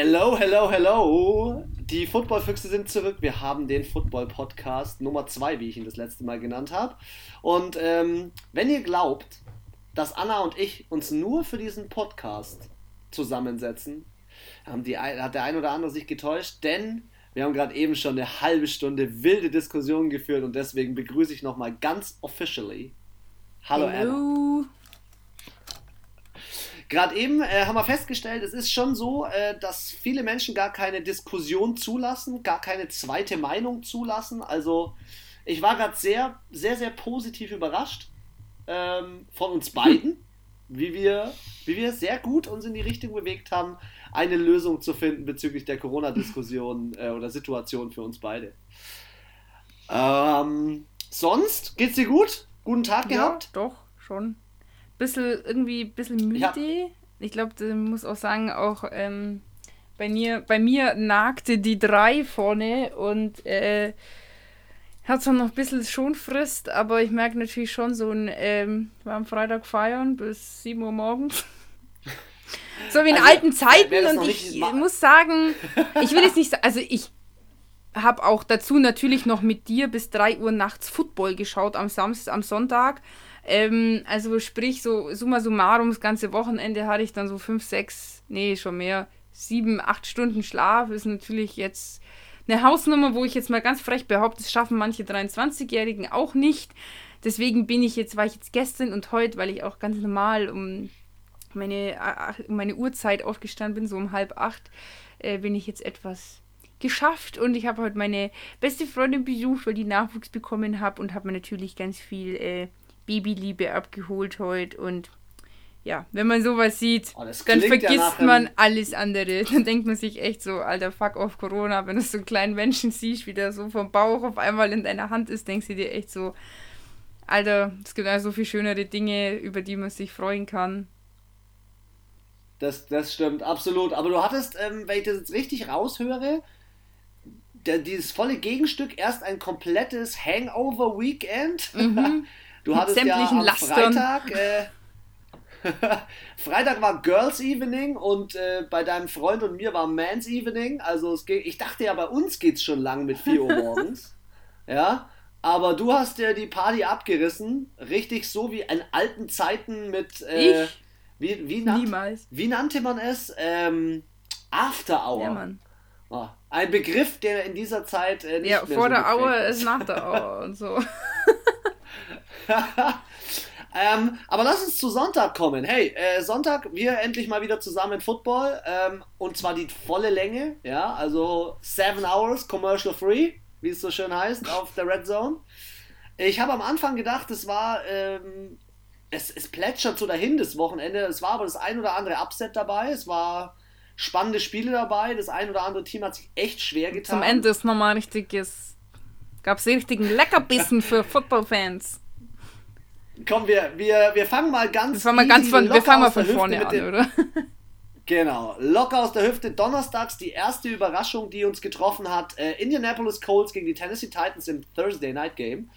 Hello, hello, hello. Die Footballfüchse sind zurück. Wir haben den Football-Podcast Nummer 2, wie ich ihn das letzte Mal genannt habe. Und ähm, wenn ihr glaubt, dass Anna und ich uns nur für diesen Podcast zusammensetzen, haben die, hat der ein oder andere sich getäuscht, denn wir haben gerade eben schon eine halbe Stunde wilde Diskussionen geführt und deswegen begrüße ich nochmal ganz officially. Hallo, Hello. Anna. Gerade eben äh, haben wir festgestellt, es ist schon so, äh, dass viele Menschen gar keine Diskussion zulassen, gar keine zweite Meinung zulassen. Also ich war gerade sehr, sehr, sehr positiv überrascht ähm, von uns beiden, wie, wir, wie wir sehr gut uns in die Richtung bewegt haben, eine Lösung zu finden bezüglich der Corona-Diskussion äh, oder Situation für uns beide. Ähm, sonst geht's dir gut? Guten Tag gehabt? Ja, doch, schon bisschen irgendwie bisschen müde. Ja. Ich glaube, du muss auch sagen, auch ähm, bei mir, bei mir nagte die drei vorne und äh, hat zwar noch ein bisschen Schonfrist, aber ich merke natürlich schon so ein, ähm, war am Freitag feiern bis 7 Uhr morgens. so wie in also, alten Zeiten und ich muss sagen, ich will jetzt nicht also ich habe auch dazu natürlich noch mit dir bis 3 Uhr nachts Football geschaut am Samstag, am Sonntag. Ähm, also sprich, so summa summarum, das ganze Wochenende hatte ich dann so fünf, sechs, nee, schon mehr, sieben, acht Stunden Schlaf. Ist natürlich jetzt eine Hausnummer, wo ich jetzt mal ganz frech behaupte, das schaffen manche 23-Jährigen auch nicht. Deswegen bin ich jetzt, war ich jetzt gestern und heute, weil ich auch ganz normal um meine, meine Uhrzeit aufgestanden bin, so um halb acht, äh, bin ich jetzt etwas geschafft und ich habe heute meine beste Freundin besucht, weil die Nachwuchs bekommen habe und habe mir natürlich ganz viel äh, Babyliebe abgeholt heute und ja, wenn man sowas sieht, oh, dann vergisst ja man alles andere. Dann denkt man sich echt so, alter Fuck auf Corona, wenn du so einen kleinen Menschen siehst, wie der so vom Bauch auf einmal in deiner Hand ist, denkst du dir echt so, alter, es gibt also so viel schönere Dinge, über die man sich freuen kann. Das, das stimmt, absolut. Aber du hattest, ähm, wenn ich das jetzt richtig raushöre, der, dieses volle Gegenstück erst ein komplettes Hangover-Weekend. Mhm. Du hattest sämtlichen ja am Lastern. Freitag, äh, Freitag war Girls Evening und äh, bei deinem Freund und mir war Man's Evening. Also es geht, ich dachte ja, bei uns geht es schon lang mit 4 Uhr morgens. ja, aber du hast dir die Party abgerissen, richtig so wie in alten Zeiten mit. Äh, ich? Wie, wie, nannt, Niemals. wie nannte man es? Ähm, After Hour. Ja, Mann. Oh, ein Begriff, der in dieser Zeit äh, nicht Ja, vor der Hour ist nach der Hour und so. ähm, aber lass uns zu Sonntag kommen. Hey, äh, Sonntag, wir endlich mal wieder zusammen in Football. Ähm, und zwar die volle Länge, ja, also seven hours, commercial free, wie es so schön heißt, auf der Red Zone. Ich habe am Anfang gedacht, es war, ähm, es, es plätschert so dahin das Wochenende. Es war aber das ein oder andere Upset dabei. Es war spannende Spiele dabei. Das ein oder andere Team hat sich echt schwer getan. Zum Ende ist nochmal richtiges, gab es richtigen Leckerbissen für Football-Fans. Komm, wir, wir, wir fangen mal ganz, wir fangen mal ganz von, wir fangen mal von vorne an, den, oder? Genau, locker aus der Hüfte. Donnerstags die erste Überraschung, die uns getroffen hat. Äh, Indianapolis Colts gegen die Tennessee Titans im Thursday Night Game.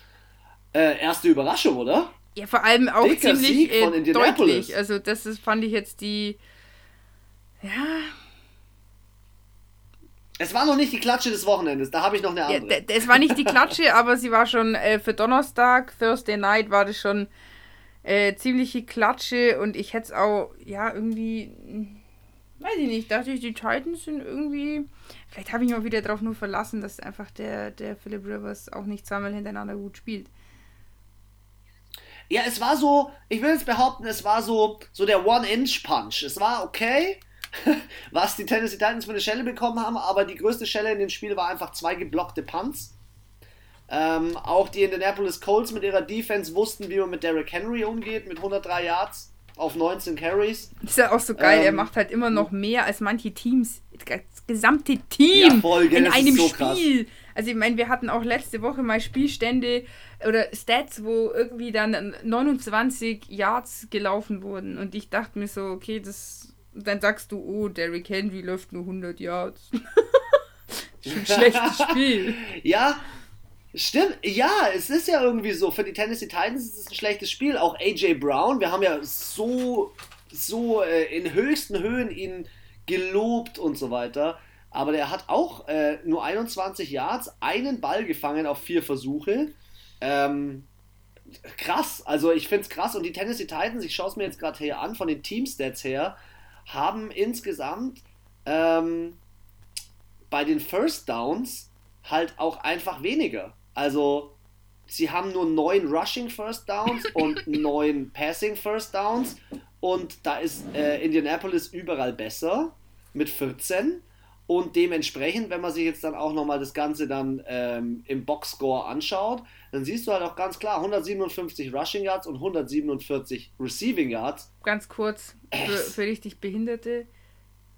Äh, erste Überraschung, oder? Ja, vor allem auch Dicker ziemlich äh, deutlich. Also das ist, fand ich jetzt die... Ja, es war noch nicht die Klatsche des Wochenendes, da habe ich noch eine andere. Ja, es war nicht die Klatsche, aber sie war schon äh, für Donnerstag, Thursday Night, war das schon äh, ziemliche Klatsche und ich hätte es auch, ja, irgendwie, hm, weiß ich nicht, dachte ich, die Titans sind irgendwie, vielleicht habe ich mich auch wieder darauf nur verlassen, dass einfach der, der Philip Rivers auch nicht zweimal hintereinander gut spielt. Ja, es war so, ich will jetzt behaupten, es war so, so der One-Inch-Punch. Es war okay, was die Tennessee Titans für eine Schelle bekommen haben, aber die größte Schelle in dem Spiel war einfach zwei geblockte Punts. Ähm, auch die Indianapolis Colts mit ihrer Defense wussten, wie man mit Derrick Henry umgeht, mit 103 Yards auf 19 Carries. ist ja auch so geil, ähm, er macht halt immer noch mehr als manche Teams. Das gesamte Team ja, voll, in einem so Spiel. Krass. Also ich meine, wir hatten auch letzte Woche mal Spielstände oder Stats, wo irgendwie dann 29 Yards gelaufen wurden. Und ich dachte mir so, okay, das dann sagst du, oh, Derrick Henry läuft nur 100 Yards. ein schlechtes Spiel. Ja, Stimmt, ja, es ist ja irgendwie so. Für die Tennessee Titans ist es ein schlechtes Spiel. Auch AJ Brown, wir haben ja so, so äh, in höchsten Höhen ihn gelobt und so weiter. Aber der hat auch äh, nur 21 Yards, einen Ball gefangen auf vier Versuche. Ähm, krass, also ich finde es krass. Und die Tennessee Titans, ich schaue es mir jetzt gerade hier an, von den Teamstats her, haben insgesamt ähm, bei den First Downs halt auch einfach weniger. Also sie haben nur neun Rushing First Downs und neun Passing First Downs. Und da ist äh, Indianapolis überall besser mit 14. Und dementsprechend, wenn man sich jetzt dann auch nochmal das Ganze dann ähm, im Boxscore anschaut, dann siehst du halt auch ganz klar 157 Rushing Yards und 147 Receiving Yards. Ganz kurz, für, für richtig Behinderte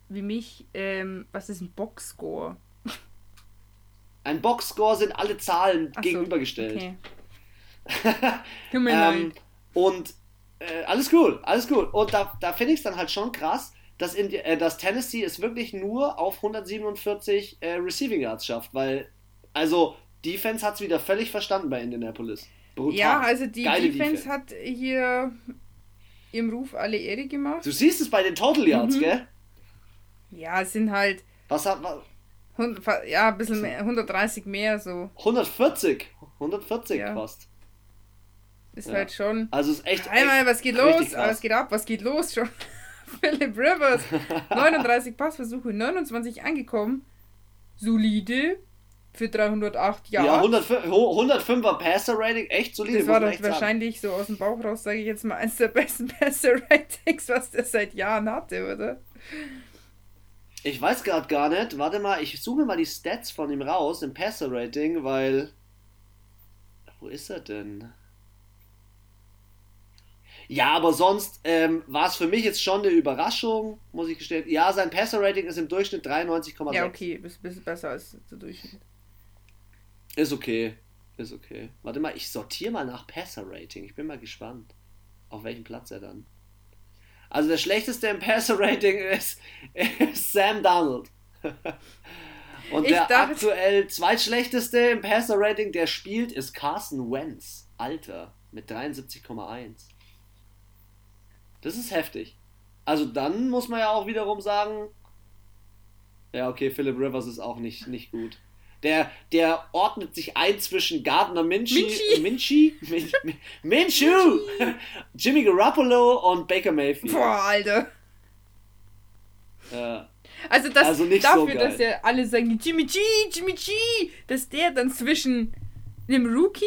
wie mich, ähm, was ist ein Boxscore? Ein Boxscore sind alle Zahlen Ach gegenübergestellt. okay. Tut mir ähm, leid. Und äh, alles cool, alles cool. Und da, da finde ich es dann halt schon krass, dass, in, äh, dass Tennessee es wirklich nur auf 147 äh, Receiving Yards schafft, weil, also, Defense hat es wieder völlig verstanden bei Indianapolis. Brutal. Ja, also die Defense, Defense, hat hier ihrem Ruf alle Ehre gemacht. Du siehst es bei den Total Yards, mhm. gell? Ja, es sind halt. Was hat man? Ja, ein bisschen mehr, 130 mehr so. 140. 140 ja. fast. Ist ja. halt schon. Also ist echt. Einmal, was geht los? Was geht ab? Was geht los schon? Philip Rivers. 39 Passversuche, 29 angekommen. Solide. Für 308 Jahre. Ja, 105er Passer-Rating, echt solide. Das war doch wahrscheinlich sagen. so aus dem Bauch raus, sage ich jetzt mal, eines der besten Passer-Ratings, was der seit Jahren hatte, oder? Ich weiß gerade gar nicht. Warte mal, ich suche mal die Stats von ihm raus im Passer-Rating, weil. Wo ist er denn? Ja, aber sonst ähm, war es für mich jetzt schon eine Überraschung, muss ich gestehen. Ja, sein Passer-Rating ist im Durchschnitt 93,6. Ja, okay, ist ein bisschen besser als der Durchschnitt. Ist okay, ist okay. Warte mal, ich sortiere mal nach Passer-Rating. Ich bin mal gespannt, auf welchem Platz er dann. Also der schlechteste im Passer-Rating ist, ist, Sam Donald. Und ich der dachte, aktuell zweitschlechteste im Passer-Rating, der spielt, ist Carson Wentz. Alter, mit 73,1. Das ist heftig. Also dann muss man ja auch wiederum sagen, ja okay, Philip Rivers ist auch nicht, nicht gut. Der, der ordnet sich ein zwischen Gardner Minshew, Minshew, Minshew, Minshew Jimmy Garoppolo und Baker Mayfield. Boah, Alter. Ja. Also, das, also dafür, so dass ja alle sagen, Jimmy G, Jimmy G, dass der dann zwischen einem Rookie,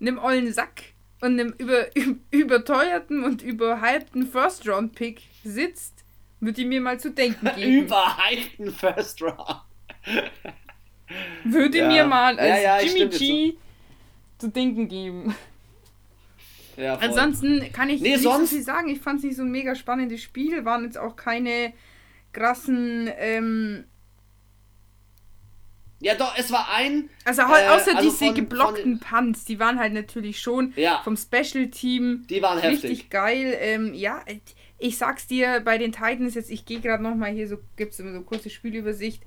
einem ollen Sack und einem über, überteuerten und überhypten First-Round-Pick sitzt, würde ich mir mal zu denken geben. Überhypten First-Round. Würde ja. mir mal als ja, ja, Jimmy G so. zu denken geben. Ja, Ansonsten kann ich nee, nicht sonst... so viel sagen. Ich fand es nicht so ein mega spannendes Spiel. Waren jetzt auch keine krassen. Ähm... ja, doch, es war ein. Also äh, außer also diese von, geblockten von Punts, die waren halt natürlich schon ja, vom Special Team die waren richtig heftig. geil. Ähm, ja, ich sag's dir, bei den Titans jetzt, ich gehe gerade nochmal hier, so gibt es immer so kurze Spielübersicht.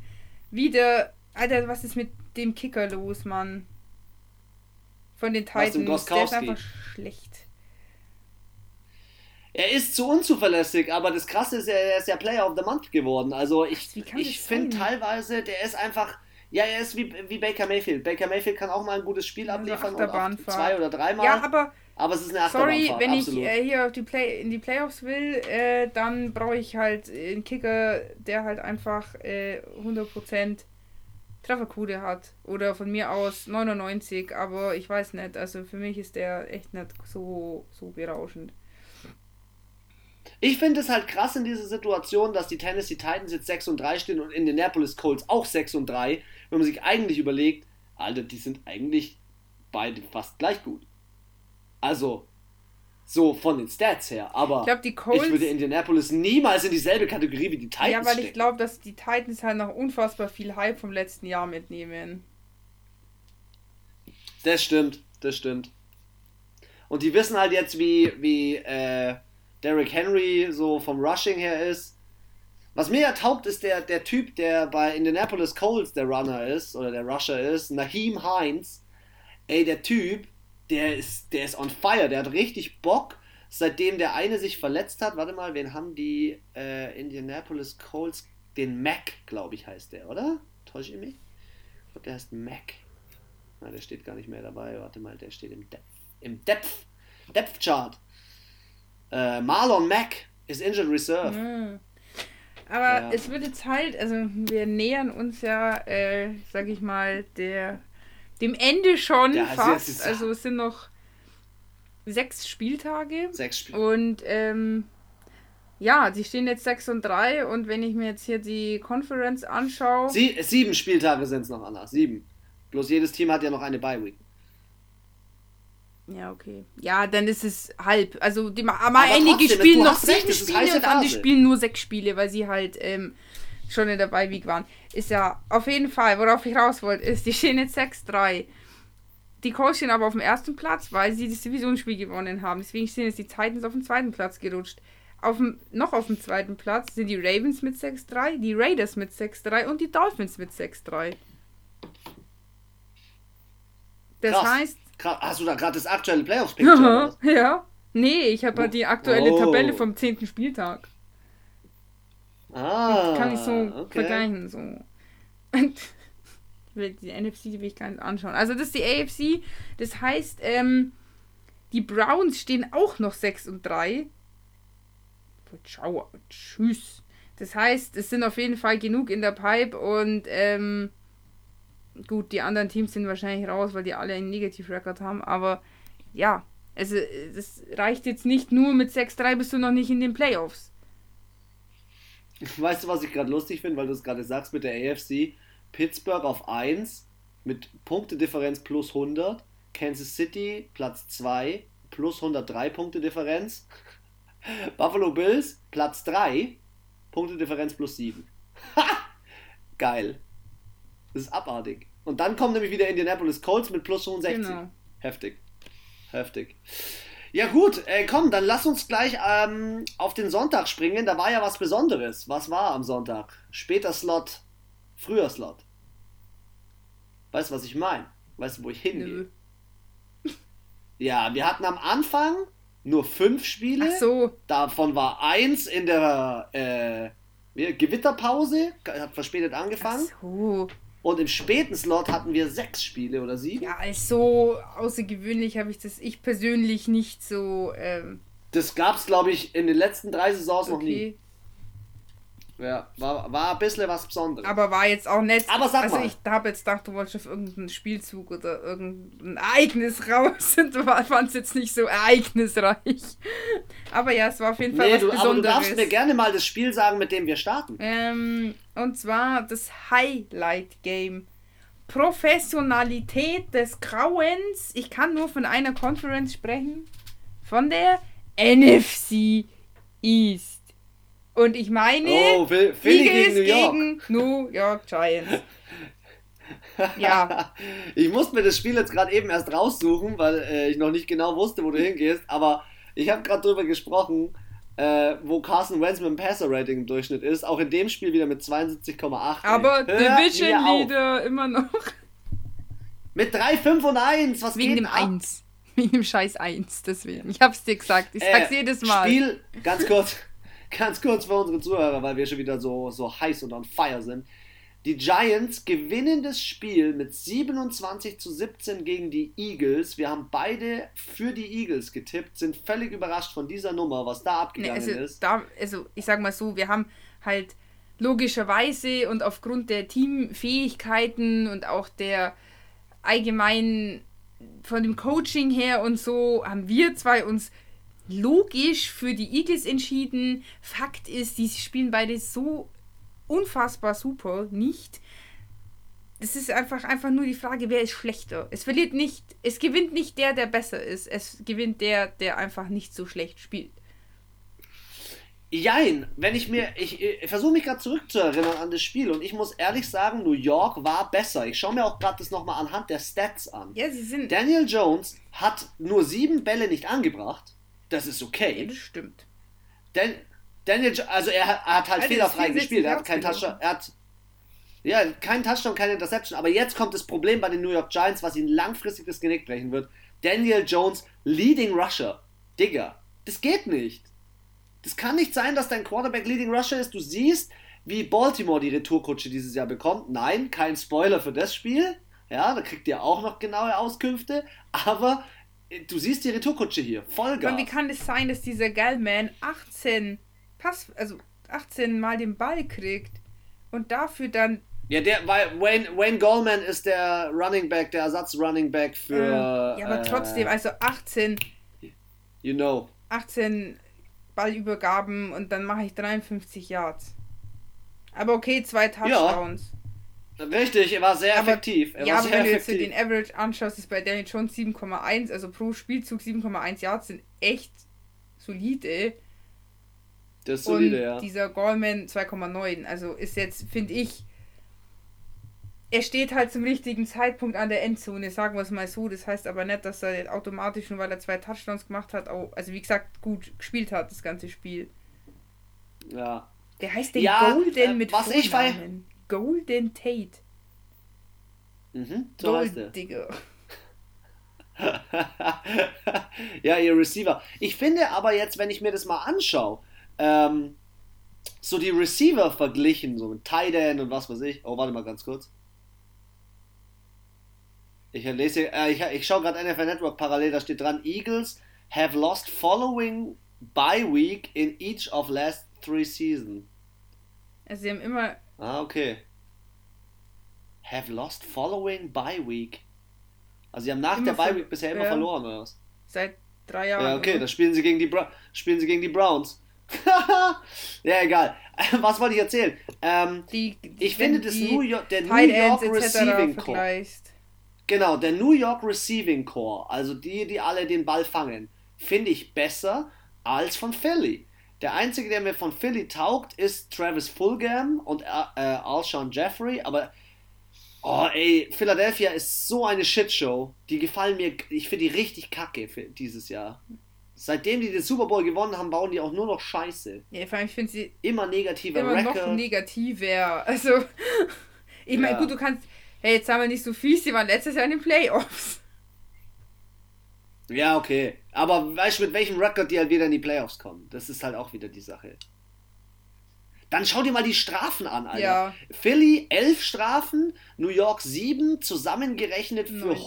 Wieder Alter, was ist mit dem Kicker los, Mann? Von den Titans. Der ist einfach schlecht. Er ist zu unzuverlässig, aber das Krasse ist, er ist ja Player of the Month geworden. Also ich, ich finde teilweise, der ist einfach. Ja, er ist wie, wie Baker Mayfield. Baker Mayfield kann auch mal ein gutes Spiel abliefern und zwei oder dreimal. Ja, aber, aber es ist eine Sorry, wenn absolut. ich äh, hier auf die Play in die Playoffs will, äh, dann brauche ich halt einen Kicker, der halt einfach äh, 100% Trefferquote hat. Oder von mir aus 99, aber ich weiß nicht. Also für mich ist der echt nicht so, so berauschend. Ich finde es halt krass in dieser Situation, dass die Tennessee Titans jetzt 6 und 3 stehen und Indianapolis Colts auch 6 und 3, wenn man sich eigentlich überlegt, Alter, die sind eigentlich beide fast gleich gut. Also, so von den Stats her. Aber ich, glaub, die Colts, ich würde Indianapolis niemals in dieselbe Kategorie wie die Titans Ja, weil ich glaube, dass die Titans halt noch unfassbar viel Hype vom letzten Jahr mitnehmen. Das stimmt, das stimmt. Und die wissen halt jetzt, wie, wie äh, Derrick Henry so vom Rushing her ist. Was mir ja taugt, ist der, der Typ, der bei Indianapolis Colts der Runner ist, oder der Rusher ist, Naheem Hines. Ey, der Typ, der ist, der ist on fire, der hat richtig Bock, seitdem der eine sich verletzt hat. Warte mal, wen haben die äh, Indianapolis Colts? Den Mac, glaube ich, heißt der, oder? Täusche ich mich? Ich glaube, der heißt Mac. Na, der steht gar nicht mehr dabei. Warte mal, der steht im Depth. Im Depth. Depth Chart. Äh, Marlon Mack ist Injured Reserve. Mhm. Aber ja. es wird jetzt halt, also wir nähern uns ja, äh, sag ich mal, der dem Ende schon ja, fast. Also es sind noch sechs Spieltage. Sechs Spiele. Und ähm, ja, die stehen jetzt 6 und 3 und wenn ich mir jetzt hier die Conference anschaue. Sie, sieben Spieltage sind es noch, Anna. Sieben. Bloß jedes Team hat ja noch eine Bye-Week. Ja, okay. Ja, dann ist es halb. Also die, aber einige spielen noch sieben Spiele und andere spielen nur sechs Spiele, weil sie halt ähm, schon in der Bye-Week waren. Ist ja auf jeden Fall, worauf ich raus wollte, ist, die stehen jetzt 6-3. Die Colts stehen aber auf dem ersten Platz, weil sie das Divisionsspiel gewonnen haben. Deswegen stehen jetzt die Titans auf dem zweiten Platz gerutscht. Auf dem, noch auf dem zweiten Platz sind die Ravens mit 6-3, die Raiders mit 6-3 und die Dolphins mit 6-3. Das Krass. heißt. Hast du da gerade das aktuelle Playoffs-Pick? ja. Nee, ich habe oh. die aktuelle oh. Tabelle vom 10. Spieltag. Ah. Das kann ich so okay. vergleichen. So. die NFC die will ich gar nicht anschauen. Also das ist die AFC. Das heißt, ähm, die Browns stehen auch noch 6 und 3. Ciao, tschüss. Das heißt, es sind auf jeden Fall genug in der Pipe und ähm, gut, die anderen Teams sind wahrscheinlich raus, weil die alle einen Negativ-Record haben, aber ja, also es reicht jetzt nicht nur mit 6-3 bist du noch nicht in den Playoffs. Weißt du, was ich gerade lustig finde, weil du es gerade sagst mit der AFC? Pittsburgh auf 1 mit Punktedifferenz plus 100, Kansas City Platz 2 plus 103 Punkte Differenz, Buffalo Bills Platz 3, Punktedifferenz plus 7. Geil. Das ist abartig. Und dann kommt nämlich wieder Indianapolis Colts mit plus 65. Genau. Heftig. Heftig. Ja gut, äh, komm, dann lass uns gleich ähm, auf den Sonntag springen. Da war ja was Besonderes. Was war am Sonntag? Später Slot, früher Slot. Weißt du, was ich meine? Weißt du, wo ich hingehe? Ja, wir hatten am Anfang nur fünf Spiele. Ach so. Davon war eins in der äh, Gewitterpause, hat verspätet angefangen. Ach so. Und im späten Slot hatten wir sechs Spiele oder sieben. Ja, also außergewöhnlich habe ich das ich persönlich nicht so. Ähm das gab es, glaube ich, in den letzten drei Saisons okay. noch nie. Ja, war, war ein bisschen was Besonderes. Aber war jetzt auch nett. Aber sag also mal. ich habe jetzt gedacht, du wolltest auf irgendeinen Spielzug oder irgendein Ereignis raus und du fandest jetzt nicht so ereignisreich. Aber ja, es war auf jeden Fall nee, was du, Besonderes. Aber du darfst mir gerne mal das Spiel sagen, mit dem wir starten. Ähm, und zwar das Highlight Game. Professionalität des Grauens. Ich kann nur von einer Conference sprechen. Von der NFC East. Und ich meine, oh, Philly gegen New York. Gegen New York Giants. ja. Ich musste mir das Spiel jetzt gerade eben erst raussuchen, weil äh, ich noch nicht genau wusste, wo du hingehst. Aber ich habe gerade drüber gesprochen, äh, wo Carson Wentz mit dem Passer-Rating im Durchschnitt ist. Auch in dem Spiel wieder mit 72,8. Aber Division Leader immer noch. Mit 3, 5 und 1. Was Wegen geht dem ab? 1. Wegen dem Scheiß 1. Deswegen. Ich hab's dir gesagt. Ich sag's äh, jedes Mal. Spiel, ganz kurz. Ganz kurz für unsere Zuhörer, weil wir schon wieder so, so heiß und on fire sind. Die Giants gewinnen das Spiel mit 27 zu 17 gegen die Eagles. Wir haben beide für die Eagles getippt, sind völlig überrascht von dieser Nummer, was da abgegangen nee, also, ist. Da, also ich sag mal so, wir haben halt logischerweise und aufgrund der Teamfähigkeiten und auch der allgemeinen von dem Coaching her und so haben wir zwei uns logisch für die Eagles entschieden. Fakt ist, die spielen beide so unfassbar super nicht. Es ist einfach, einfach nur die Frage, wer ist schlechter. Es verliert nicht, es gewinnt nicht der, der besser ist. Es gewinnt der, der einfach nicht so schlecht spielt. Jein, wenn ich mir, ich, ich versuche mich gerade zurückzuerinnern an das Spiel und ich muss ehrlich sagen, New York war besser. Ich schaue mir auch gerade das nochmal anhand der Stats an. Ja, sie sind. Daniel Jones hat nur sieben Bälle nicht angebracht das ist okay. Ja, das stimmt. Dan, Daniel, also er, er hat halt also fehlerfrei gespielt. Er hat keinen Touchdown. Er hat ja, kein Touchdown, keine Interception. Aber jetzt kommt das Problem bei den New York Giants, was ihn langfristig das Genick brechen wird. Daniel Jones, Leading Rusher. Digga, Das geht nicht. Das kann nicht sein, dass dein Quarterback Leading Rusher ist. Du siehst, wie Baltimore die Retourkutsche dieses Jahr bekommt. Nein, kein Spoiler für das Spiel. Ja, da kriegt ihr auch noch genaue Auskünfte. Aber du siehst die Retourkutsche hier. Vollgas. Und wie kann es das sein, dass dieser Gallman 18 Pass, also 18 Mal den Ball kriegt und dafür dann. Ja, der, weil Wayne, Wayne Goldman ist der Running Back, der Ersatz-Running Back für. Ja, aber äh, trotzdem, also 18. You know. 18 Ballübergaben und dann mache ich 53 Yards. Aber okay, zwei Touchdowns. Ja, richtig, er war sehr aber, effektiv. Er ja, aber wenn du jetzt den Average anschaust, ist bei Daniel Jones 7,1, also pro Spielzug 7,1 Yards sind echt solide. Das ist solide, und ja. dieser Goldman 2,9. Also ist jetzt, finde ich, er steht halt zum richtigen Zeitpunkt an der Endzone, sagen wir es mal so. Das heißt aber nicht, dass er automatisch, nur weil er zwei Touchdowns gemacht hat, auch, also wie gesagt, gut gespielt hat, das ganze Spiel. Ja. Der heißt den ja, Golden äh, mit was Vornamen. ich. Golden Tate. Mhm, so Gold, heißt er. Digga. ja, ihr Receiver. Ich finde aber jetzt, wenn ich mir das mal anschaue, ähm, so die Receiver verglichen, so mit Tight End und was weiß ich. Oh, warte mal ganz kurz. Ich lese, äh, ich, ich schaue gerade NFL Network parallel, da steht dran, Eagles have lost following bye week in each of last three seasons. Also sie haben immer. Ah, okay. Have lost following bye week. Also sie haben nach der bye week bisher immer ja, verloren, oder was? Seit drei Jahren. Ja, okay, da spielen sie gegen die, Bra spielen sie gegen die Browns. ja, egal. Was wollte ich erzählen? Ähm, die, ich finde das New York, der New York Receiving Core. Genau, der New York Receiving Core, also die, die alle den Ball fangen, finde ich besser als von Philly. Der einzige, der mir von Philly taugt, ist Travis Fulgham und äh, äh Alshon Jeffrey, aber oh ey, Philadelphia ist so eine Shitshow. Die gefallen mir, ich finde die richtig kacke für dieses Jahr. Seitdem die den Super Bowl gewonnen haben, bauen die auch nur noch Scheiße. Ja, vor allem, ich finde sie immer negativer immer Record. noch negativer. Also, ich meine, Ja. gut, du kannst, hey, jetzt haben wir nicht so fies, die waren letztes Jahr in den Playoffs. Ja, okay. Aber weißt du, mit welchem Record die halt wieder in die Playoffs kommen? Das ist halt auch wieder die Sache. Dann schau dir mal die Strafen an, Alter. Ja. Philly 11 Strafen, New York 7, zusammengerechnet für Neun.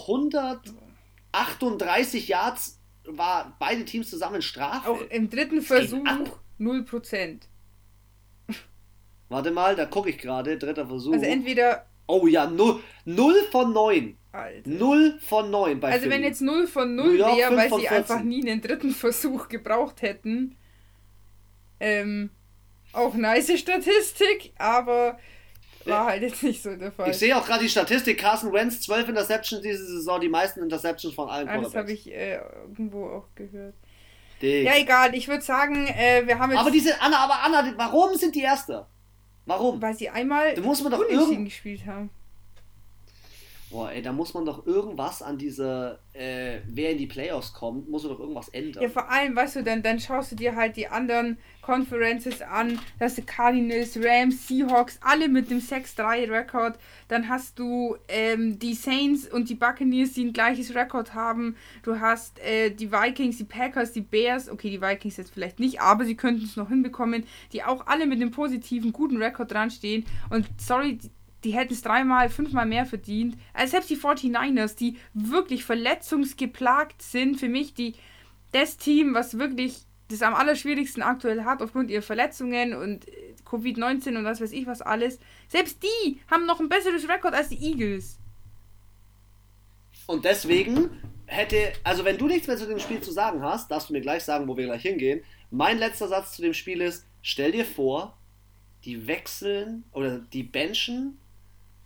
138 Yards war beide Teams zusammen Strafe. Auch im dritten Versuch ab. 0%. Warte mal, da gucke ich gerade, dritter Versuch. Also entweder, oh ja, 0, 0 von 9. Alter. 0 von 9 bei Also Philly. wenn jetzt 0 von New 0 York wäre, weil sie 14. einfach nie einen dritten Versuch gebraucht hätten. Ähm, auch nice Statistik, aber war halt jetzt nicht so der Fall. Ich sehe auch gerade die Statistik, Carson Wentz 12 Interceptions diese Saison, die meisten Interceptions von allen Ah, das habe ich äh, irgendwo auch gehört. Digga. Ja, egal, ich würde sagen, äh, wir haben jetzt. Aber diese Anna, aber Anna, warum sind die Erster? Warum? weil sie einmal Da muss man doch Unentschieden irgend- gespielt haben. Boah, ey, da muss man doch irgendwas an dieser, äh, wer in die Playoffs kommt, muss doch irgendwas ändern. Ja, vor allem, weißt du, dann, dann schaust du dir halt die anderen Conferences an. Da hast du Cardinals, Rams, Seahawks, alle mit dem 6-3-Rekord. Dann hast du ähm, die Saints und die Buccaneers, die ein gleiches Rekord haben. Du hast äh, die Vikings, die Packers, die Bears. Okay, die Vikings jetzt vielleicht nicht, aber sie könnten es noch hinbekommen. Die auch alle mit einem positiven, guten Rekord dran stehen. Und sorry, die, hätten es dreimal, fünfmal mehr verdient. Also selbst die 49ers, die wirklich verletzungsgeplagt sind, für mich die das Team, was wirklich das am allerschwierigsten aktuell hat, aufgrund ihrer Verletzungen und äh, Covid-19 und was weiß ich was alles. Selbst die haben noch ein besseres Rekord als die Eagles. Und deswegen hätte, also wenn du nichts mehr zu dem Spiel zu sagen hast, darfst du mir gleich sagen, wo wir gleich hingehen. Mein letzter Satz zu dem Spiel ist, stell dir vor, die wechseln oder die benchen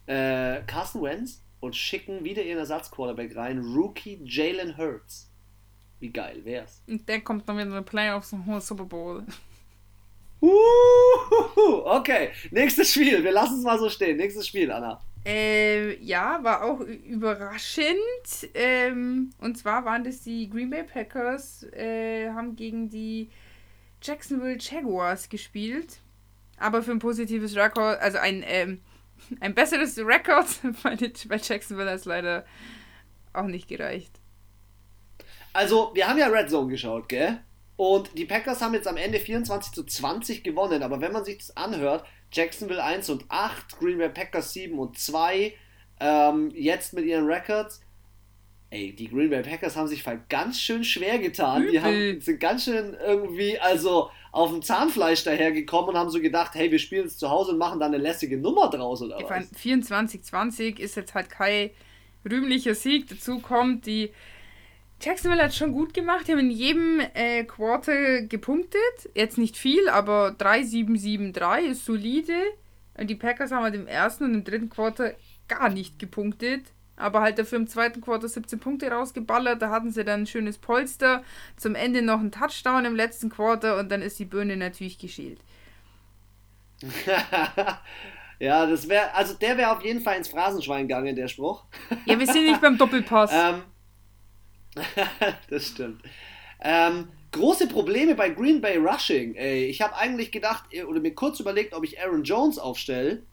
äh, Carson Wentz und schicken wieder ihren Ersatzquarterback rein, Rookie Jalen Hurts. Wie geil wär's? Und der kommt dann wieder in die Playoffs und holt Super Bowl. Uhuhu, okay, nächstes Spiel. Wir lassen es mal so stehen. Nächstes Spiel, Anna. Äh, ja, war auch überraschend. Ähm, und zwar waren das die Green Bay Packers, äh, haben gegen die Jacksonville Jaguars gespielt. Aber für ein positives Rekord, also ein, ähm, ein besseres Rekord bei, Jacksonville hat es leider auch nicht gereicht. Also, wir haben ja Red Zone geschaut, gell? Und die Packers haben jetzt am Ende 24 zu 20 gewonnen. Aber wenn man sich das anhört, Jacksonville 1 und 8, Green Bay Packers 7 und 2, ähm, jetzt mit ihren Records. Ey, die Green Bay Packers haben sich ganz schön schwer getan. Die haben, sind ganz schön irgendwie, also auf dem Zahnfleisch dahergekommen und haben so gedacht, hey, wir spielen es zu Hause und machen da eine lässige Nummer draus oder ich was? 24-20 ist jetzt halt kein rühmlicher Sieg. Dazu kommt, die Jacksonville hat schon gut gemacht. Die haben in jedem äh, Quarter gepunktet. Jetzt nicht viel, aber 3-7-7-3 ist solide. Und die Packers haben halt im ersten und im dritten Quarter gar nicht gepunktet. Aber halt dafür im zweiten Quarter 17 Punkte rausgeballert. Da hatten sie dann ein schönes Polster. Zum Ende noch ein Touchdown im letzten Quarter und dann ist die Birne natürlich geschält. ja, das wäre, also der wäre auf jeden Fall ins Phrasenschwein gegangen, der Spruch. ja, wir sind nicht beim Doppelpass. ähm, das stimmt. Ähm, große Probleme bei Green Bay Rushing. Ey, ich habe eigentlich gedacht oder mir kurz überlegt, ob ich Aaron Jones aufstelle.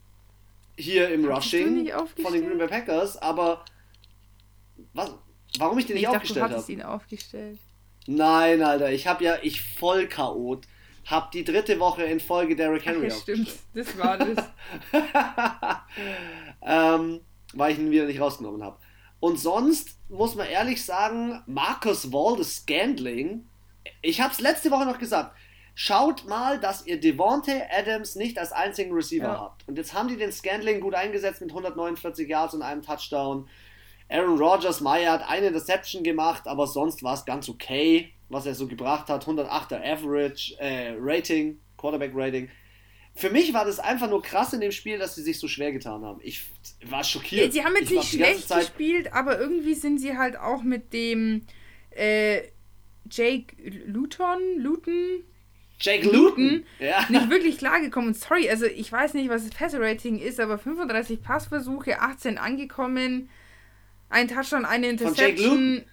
Hier im Rushing von den Green Bay Packers, aber was, warum ich den nicht ich aufgestellt habe? ihn aufgestellt. Nein, Alter, ich habe ja, ich voll Chaot, hab die dritte Woche in Folge Derrick Henry Ach, Stimmt, das war das. ähm, weil ich ihn wieder nicht rausgenommen habe. Und sonst muss man ehrlich sagen, Marcus Waldes Scandling, ich habe es letzte Woche noch gesagt, schaut mal, dass ihr Devontae Adams nicht als einzigen Receiver ja. habt. Und jetzt haben die den Scandling gut eingesetzt mit 149 Yards und einem Touchdown. Aaron Rodgers, Meyer hat eine Deception gemacht, aber sonst war es ganz okay, was er so gebracht hat. 108er Average äh, Rating, Quarterback Rating. Für mich war das einfach nur krass in dem Spiel, dass sie sich so schwer getan haben. Ich war schockiert. Sie haben jetzt nicht schlecht gespielt, aber irgendwie sind sie halt auch mit dem äh, Jake Luton, Luton, Jake Luton, ja. nicht wirklich klargekommen. Sorry, also ich weiß nicht, was das Passer-Rating ist, aber 35 Passversuche, 18 angekommen, ein Touchdown, eine Interception.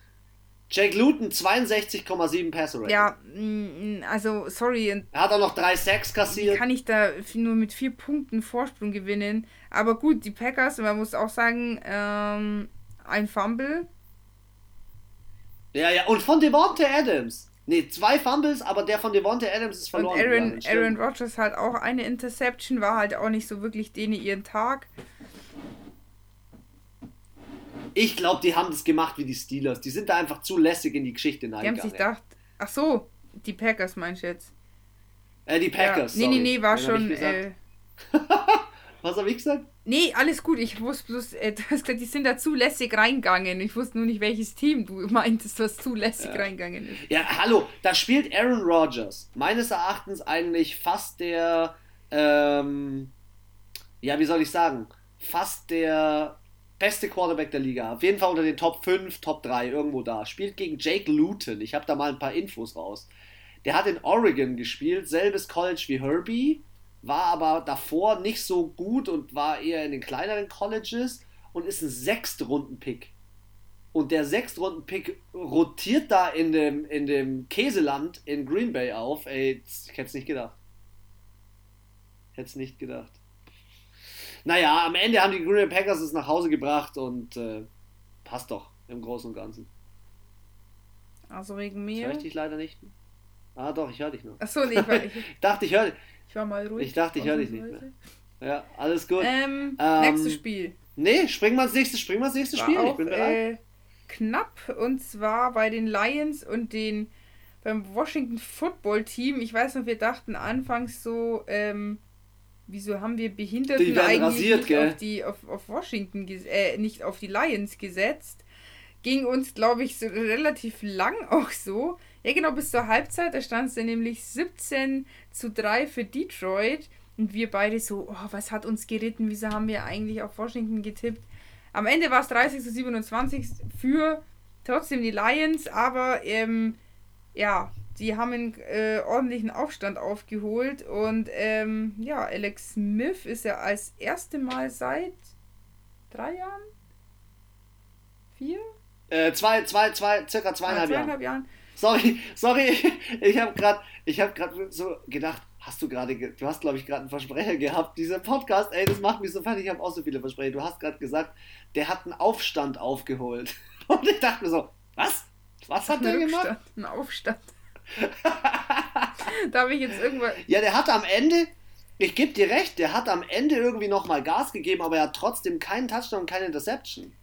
Jake Luton 62,7 Passer Rating. Ja, mm, also sorry. Er hat auch noch drei Sacks kassiert. Kann ich da nur mit vier Punkten Vorsprung gewinnen? Aber gut, die Packers, man muss auch sagen, ähm, ein Fumble. Ja, ja, und von Devontae Adams. Ne, zwei Fumbles, aber der von Devontae Adams ist verloren. Und Aaron, Aaron Rodgers hat auch eine Interception, war halt auch nicht so wirklich denen ihren Tag. Ich glaube, die haben das gemacht wie die Steelers. Die sind da einfach zu lässig in die Geschichte hineingegangen. Die haben sich gedacht, ach so, die Packers meinst du jetzt? Äh, die Packers. Ja. Nee, nee, nee, war schon. Äh, Was habe ich gesagt? Nee, alles gut. Ich wusste bloß, äh, du hast gesagt, die sind da zulässig reingegangen. Ich wusste nur nicht, welches Team du meintest, was zulässig ja. reingegangen ist. Ja, hallo, da spielt Aaron Rodgers. Meines Erachtens eigentlich fast der, ähm, ja, wie soll ich sagen, fast der beste Quarterback der Liga. Auf jeden Fall unter den Top 5, Top 3, irgendwo da. Spielt gegen Jake Luton. Ich habe da mal ein paar Infos raus. Der hat in Oregon gespielt, selbes College wie Herbie, war aber davor nicht so gut und war eher in den kleineren Colleges und ist ein Sechstrunden-Pick. Und der Sechstrunden-Pick rotiert da in dem, in dem Käseland in Green Bay auf. Ey, ich hätte es nicht gedacht. Hätte es nicht gedacht. Naja, am Ende haben die Green Bay Packers es nach Hause gebracht und äh, passt doch im Großen und Ganzen. Also wegen mir. Höre ich dich leider nicht. Ah, doch, ich höre dich noch. Achso, nee, ich, ich dachte, ich höre dich. Ich war mal ruhig. Ich dachte, ich höre dich nicht mehr. Ja, alles gut. Ähm, ähm, nächstes Spiel. Nee, springen wir ins nächste, springen wir ins nächste war Spiel. Auch, ich bin bereit. Äh, knapp und zwar bei den Lions und den beim Washington Football Team. Ich weiß noch, wir dachten anfangs so, ähm, wieso haben wir Behinderten eigentlich rasiert, nicht, auf die, auf, auf Washington, äh, nicht auf die Lions gesetzt? Ging uns, glaube ich, so relativ lang auch so. Ja, genau, bis zur Halbzeit, da stand es nämlich 17 zu 3 für Detroit. Und wir beide so, oh, was hat uns geritten? Wieso haben wir eigentlich auf Washington getippt? Am Ende war es 30 zu 27 für trotzdem die Lions, aber ähm, ja, die haben einen äh, ordentlichen Aufstand aufgeholt und ähm, ja, Alex Smith ist ja als erste Mal seit drei Jahren? Vier? Äh, zwei, zwei, zwei, circa zweieinhalb, ja, zweieinhalb Jahren. Jahren. Sorry, sorry, ich habe gerade, ich habe gerade so gedacht, hast du gerade, du hast glaube ich gerade einen Versprecher gehabt, dieser Podcast, ey, das macht mich so fertig, ich habe auch so viele Versprecher. Du hast gerade gesagt, der hat einen Aufstand aufgeholt. Und ich dachte mir so, was? Was hat der gemacht? Ein Aufstand. da habe ich jetzt irgendwann. Ja, der hat am Ende, ich gebe dir recht, der hat am Ende irgendwie nochmal Gas gegeben, aber er hat trotzdem keinen Touchdown und keine Interception.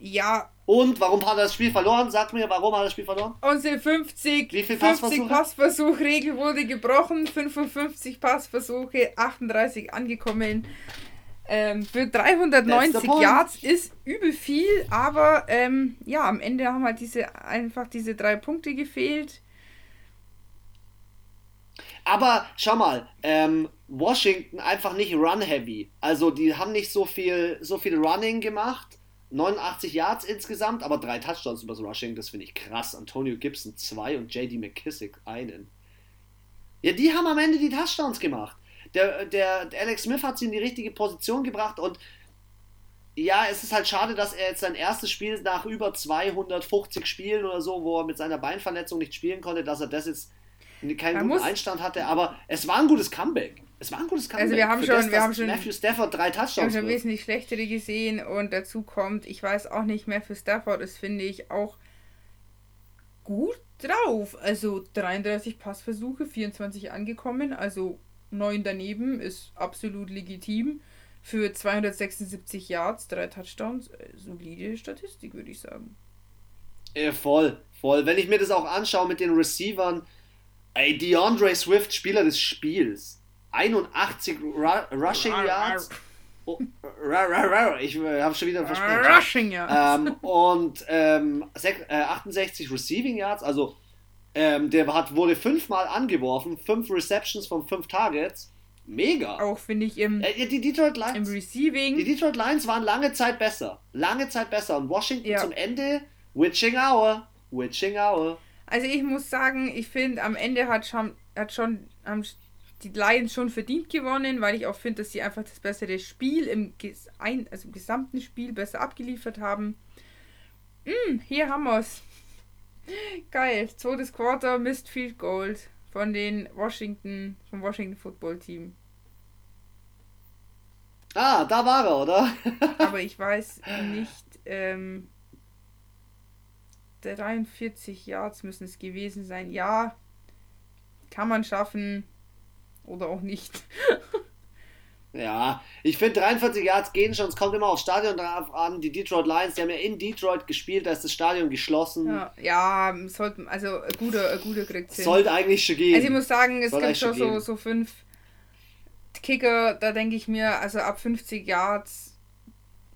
Ja. Und warum hat er das Spiel verloren? Sag mir, warum hat er das Spiel verloren? Unsere 50, Wie viel 50 Passversuchregel wurde gebrochen, 55 Passversuche, 38 angekommen. Ähm, für 390 Yards ist übel viel, aber ähm, ja, am Ende haben halt diese einfach diese drei Punkte gefehlt. Aber schau mal, ähm, Washington einfach nicht run-heavy. Also die haben nicht so viel, so viel Running gemacht. 89 Yards insgesamt, aber drei Touchdowns übers Rushing, das finde ich krass. Antonio Gibson zwei und JD McKissick einen. Ja, die haben am Ende die Touchdowns gemacht. Der, der, der Alex Smith hat sie in die richtige Position gebracht und ja, es ist halt schade, dass er jetzt sein erstes Spiel nach über 250 Spielen oder so, wo er mit seiner Beinverletzung nicht spielen konnte, dass er das jetzt keinen Man guten Einstand hatte, aber es war ein gutes Comeback. Es war ein gutes Comeback. Also wir haben schon, das, wir haben schon Matthew Stafford drei Touchdowns. Wir haben schon wesentlich schlechtere gesehen und dazu kommt, ich weiß auch nicht mehr für Stafford ist finde ich auch gut drauf. Also 33 Passversuche, 24 angekommen, also 9 daneben ist absolut legitim. Für 276 Yards, drei Touchdowns, äh, solide Statistik, würde ich sagen. Ja, voll, voll. Wenn ich mir das auch anschaue mit den Receivern, ey, DeAndre Swift, Spieler des Spiels. 81 Ru Rushing Yards. Oh, ich äh, habe schon wieder versprochen. Rushing Yards. Ähm, und ähm, 68 Receiving Yards, also ähm, der hat, wurde fünfmal angeworfen, fünf Receptions von fünf Targets. Mega. Auch finde ich im, äh, die Detroit Lions, im Receiving. Die Detroit Lions waren lange Zeit besser. Lange Zeit besser. Und Washington ja. zum Ende, Witching Hour. Witching Hour. Also ich muss sagen, ich finde, am Ende hat schon, hat schon haben die Lions schon verdient gewonnen, weil ich auch finde, dass sie einfach das bessere Spiel im, also im gesamten Spiel besser abgeliefert haben. Mm, hier haben wir es. Geil. Zweites Quarter, Mist Field Gold von den Washington, vom Washington Football Team. Ah, da war er, oder? Aber ich weiß nicht, ähm, 43 Yards müssen es gewesen sein. Ja, kann man schaffen oder auch nicht. Ja, ich finde 43 Yards gehen schon, es kommt immer aufs Stadion drauf an. Die Detroit Lions, die haben ja in Detroit gespielt, da ist das Stadion geschlossen. Ja, ja sollte, also ein guter, ein guter kriegt Sollte eigentlich schon gehen. Also ich muss sagen, es Soll gibt schon so, so fünf Kicker, da denke ich mir, also ab 50 Yards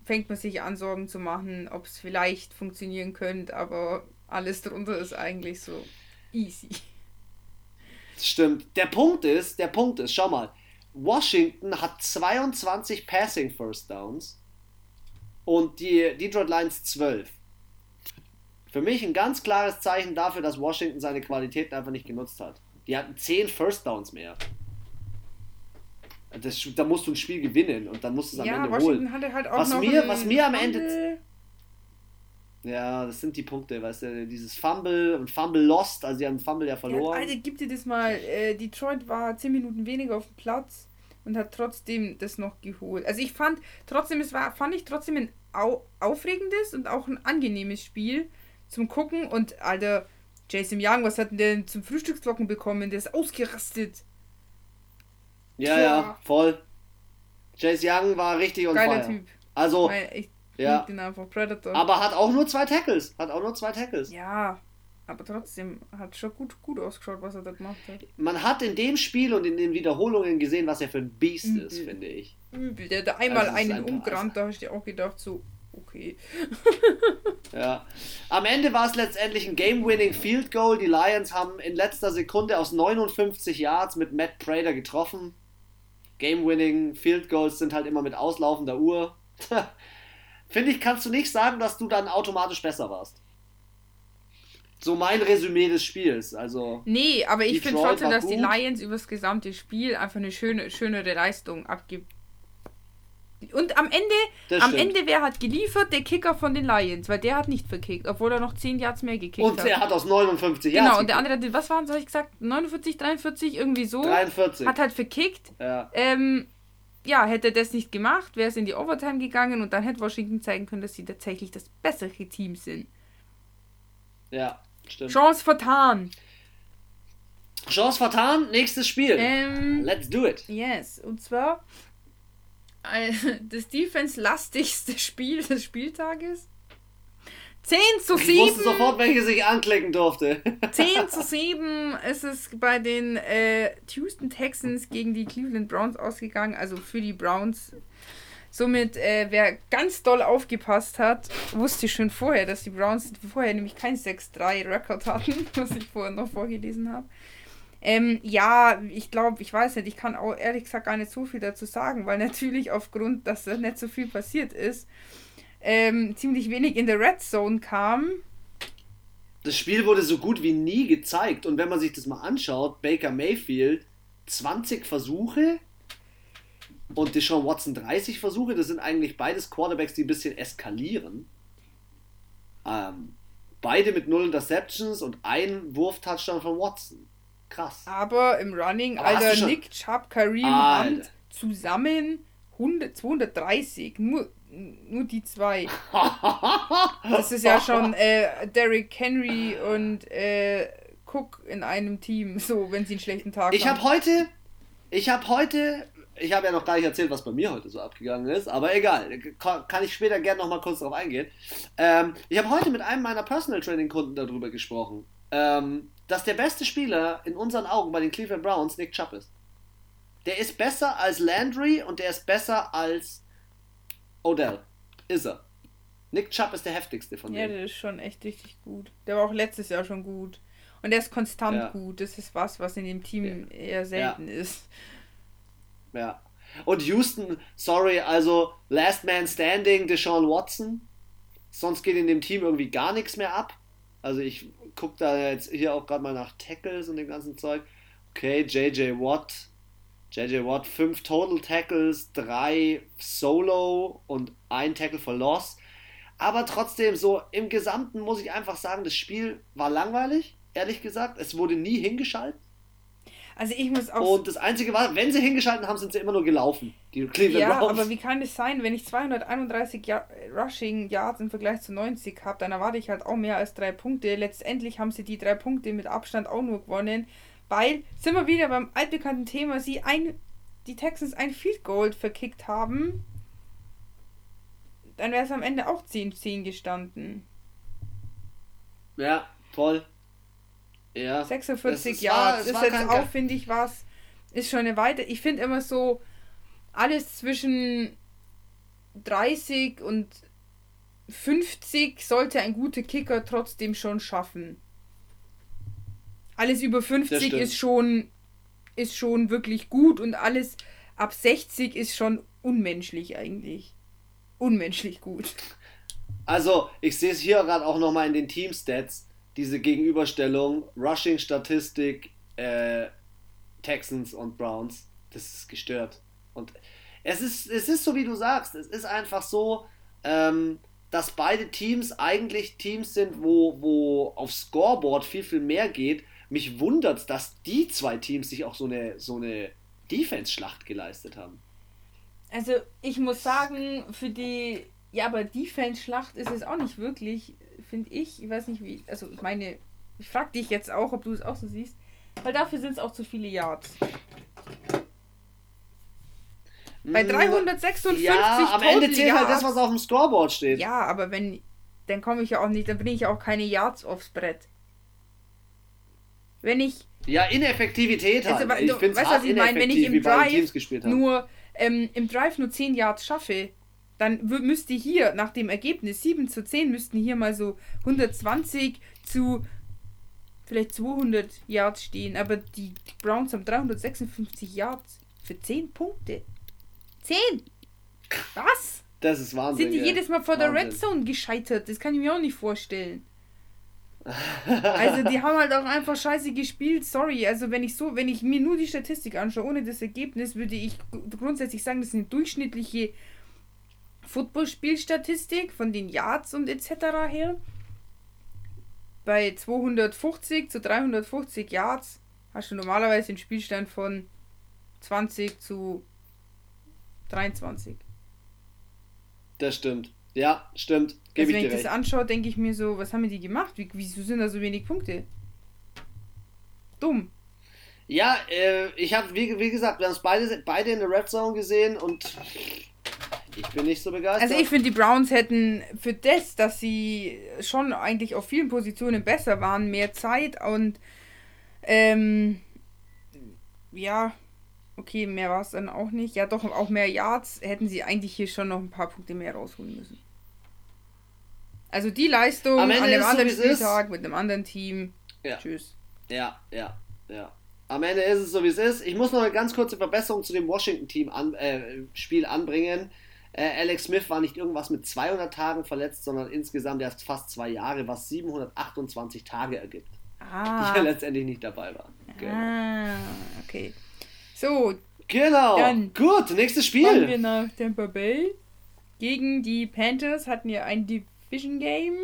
fängt man sich an, Sorgen zu machen, ob es vielleicht funktionieren könnte, aber alles drunter ist eigentlich so easy. Stimmt. Der Punkt ist, der Punkt ist, schau mal, Washington hat 22 Passing First Downs und die Detroit Lions 12. Für mich ein ganz klares Zeichen dafür, dass Washington seine Qualitäten einfach nicht genutzt hat. Die hatten 10 First Downs mehr. Das, da musst du ein Spiel gewinnen und dann musst du es am ja, Ende Washington holen. Halt was, mir, was mir am Ende. Ja, das sind die Punkte, weißt du, dieses Fumble und Fumble lost, also sie haben Fumble ja verloren. Ja, Alter, gib dir das mal. Äh, Detroit war 10 Minuten weniger auf dem Platz und hat trotzdem das noch geholt. Also ich fand trotzdem, es war, fand ich trotzdem ein au aufregendes und auch ein angenehmes Spiel zum Gucken und Alter, Jason Young, was hat denn zum Frühstücksglocken bekommen? Der ist ausgerastet. Ja, Boah. ja, voll. Chase Young war richtig und Geiler Typ. Also, ich ja. den einfach Predator. Aber hat auch nur zwei Tackles. Hat auch nur zwei Tackles. Ja, aber trotzdem hat schon gut, gut ausgeschaut, was er da gemacht hat. Man hat in dem Spiel und in den Wiederholungen gesehen, was er für ein Biest Übel. ist, finde ich. Übel. Der hat einmal also einen ein umgerannt, da hast du dir auch gedacht, so, okay. ja. Am Ende war es letztendlich ein Game-Winning Field Goal. Die Lions haben in letzter Sekunde aus 59 Yards mit Matt Prater getroffen. Game-Winning Field Goals sind halt immer mit auslaufender Uhr. Finde ich, kannst du nicht sagen, dass du dann automatisch besser warst. So mein Resümee des Spiels. Also nee, aber ich finde trotzdem, dass gut. die Lions übers gesamte Spiel einfach eine schöne, schönere Leistung abgibt. Und am Ende, das am stimmt. Ende, wer hat geliefert? Der Kicker von den Lions, weil der hat nicht verkickt, obwohl er noch 10 Yards mehr gekickt und hat. Und er hat aus 59 Yards. Genau, und der andere, was waren, soll ich gesagt, 49, 43, irgendwie so. 43. Hat halt verkickt. Ja. Ähm, ja, hätte das nicht gemacht, wäre es in die Overtime gegangen und dann hätte Washington zeigen können, dass sie tatsächlich das bessere Team sind. Ja, stimmt. Chance vertan. Chance vertan, nächstes Spiel. Ähm, Let's do it. Yes, und zwar äh, das defense-lastigste Spiel des Spieltages. 10 zu 7. Ich wusste sofort, welches ich anklicken durfte. 10 zu 7 ist es bei den äh, Houston Texans gegen die Cleveland Browns ausgegangen, also für die Browns. Somit, äh, wer ganz doll aufgepasst hat, wusste schon vorher, dass die Browns vorher nämlich kein 6-3-Rekord hatten, was ich vorher noch vorgelesen habe. Ähm, ja, ich glaube, ich weiß nicht, ich kann auch ehrlich gesagt gar nicht so viel dazu sagen, weil natürlich aufgrund, dass da nicht so viel passiert ist, ähm, ziemlich wenig in der Red Zone kam. Das Spiel wurde so gut wie nie gezeigt und wenn man sich das mal anschaut, Baker Mayfield 20 Versuche und Deshaun Watson 30 Versuche, das sind eigentlich beides Quarterbacks, die ein bisschen eskalieren. Ähm, beide mit null Interceptions und ein Wurf-Touchdown von Watson. Krass. Aber im Running, Aber Alter, Nick Chubb, Kareem. Hunt zusammen 100, 230. Nur, nur die zwei. das ist ja schon äh, Derrick Henry und äh, Cook in einem Team, so wenn sie einen schlechten Tag ich haben. Ich habe heute, ich habe heute, ich habe ja noch gar nicht erzählt, was bei mir heute so abgegangen ist, aber egal, kann ich später gerne noch mal kurz darauf eingehen. Ähm, ich habe heute mit einem meiner Personal Training Kunden darüber gesprochen. Ähm, dass der beste Spieler in unseren Augen bei den Cleveland Browns Nick Chubb ist. Der ist besser als Landry und der ist besser als Odell. Ist er. Nick Chubb ist der heftigste von denen. Ja, der ist schon echt richtig gut. Der war auch letztes Jahr schon gut. Und der ist konstant ja. gut. Das ist was, was in dem Team ja. eher selten ja. ist. Ja. Und Houston, sorry, also Last Man Standing, Deshaun Watson. Sonst geht in dem Team irgendwie gar nichts mehr ab. Also ich gucke da jetzt hier auch gerade mal nach Tackles und dem ganzen Zeug. Okay, JJ Watt. JJ Watt, 5 Total Tackles, 3 Solo und ein Tackle for Loss. Aber trotzdem, so im Gesamten muss ich einfach sagen, das Spiel war langweilig, ehrlich gesagt. Es wurde nie hingeschaltet. Also ich muss auch. Und das Einzige war, wenn sie hingeschalten haben, sind sie immer nur gelaufen. Die Cleveland ja, Browns. aber wie kann das sein, wenn ich 231 ja Rushing Yards im Vergleich zu 90 habe, dann erwarte ich halt auch mehr als drei Punkte. Letztendlich haben sie die drei Punkte mit Abstand auch nur gewonnen, weil, sind wir wieder beim altbekannten Thema, sie ein, die Texans ein Field Goal verkickt haben. Dann wäre es am Ende auch 10-10 gestanden. Ja, toll. Ja. 46 Jahre. Das ist jetzt auch, finde ich, was. Ist schon eine weite. Ich finde immer so, alles zwischen 30 und 50 sollte ein guter Kicker trotzdem schon schaffen. Alles über 50 ist schon ist schon wirklich gut und alles ab 60 ist schon unmenschlich eigentlich. Unmenschlich gut. Also, ich sehe es hier gerade auch nochmal in den Team-Stats diese Gegenüberstellung, Rushing-Statistik, äh, Texans und Browns, das ist gestört. Und es ist, es ist so, wie du sagst, es ist einfach so, ähm, dass beide Teams eigentlich Teams sind, wo, wo auf Scoreboard viel, viel mehr geht. Mich wundert, dass die zwei Teams sich auch so eine, so eine Defense-Schlacht geleistet haben. Also ich muss sagen, für die, ja, aber Defense-Schlacht ist es auch nicht wirklich finde ich, ich weiß nicht wie, also ich meine, ich frage dich jetzt auch, ob du es auch so siehst, weil dafür sind es auch zu viele Yards. Bei 356 mm, ja, am Ende zählt Yards, halt das, was auf dem Scoreboard steht. Ja, aber wenn, dann komme ich ja auch nicht, dann bringe ich ja auch keine Yards aufs Brett. Wenn ich. Ja, Ineffektivität halt. Also, ich finde es was ich meine, wenn ich im Drive nur ähm, im Drive nur 10 Yards schaffe, dann müsste hier nach dem Ergebnis 7 zu 10 müssten hier mal so 120 zu vielleicht 200 Yards stehen, aber die Browns haben 356 Yards für 10 Punkte. 10! Was? Das ist Wahnsinn. Sind die ja. jedes Mal vor Wahnsinn. der Red Zone gescheitert? Das kann ich mir auch nicht vorstellen. Also die haben halt auch einfach scheiße gespielt, sorry. Also wenn ich so, wenn ich mir nur die Statistik anschaue, ohne das Ergebnis, würde ich grundsätzlich sagen, das ist eine durchschnittliche Footballspielstatistik von den Yards und etc. her. Bei 250 zu 350 Yards hast du normalerweise den Spielstand von 20 zu 23. Das stimmt. Ja, stimmt. Gebe also, wenn ich, ich das anschaue, denke ich mir so, was haben die gemacht? Wie, wieso sind da so wenig Punkte? Dumm. Ja, äh, ich habe, wie, wie gesagt, wir haben es beide, beide in der Red Zone gesehen und ich bin nicht so begeistert. Also ich finde, die Browns hätten für das, dass sie schon eigentlich auf vielen Positionen besser waren, mehr Zeit und ähm, ja, okay, mehr war es dann auch nicht. Ja, doch auch mehr Yards hätten sie eigentlich hier schon noch ein paar Punkte mehr rausholen müssen. Also die Leistung an einem anderen so, Spieltag mit einem anderen Team. Ja. Tschüss. Ja, ja, ja. Am Ende ist es so, wie es ist. Ich muss noch eine ganz kurze Verbesserung zu dem Washington-Team an, äh, Spiel anbringen. Äh, Alex Smith war nicht irgendwas mit 200 Tagen verletzt, sondern insgesamt erst fast zwei Jahre, was 728 Tage ergibt. Ah. Die er letztendlich nicht dabei war. Genau. Ah, okay. So. Genau. Dann Gut, nächstes Spiel. Kommen wir nach Tampa Bay. Gegen die Panthers hatten wir ein Division Game.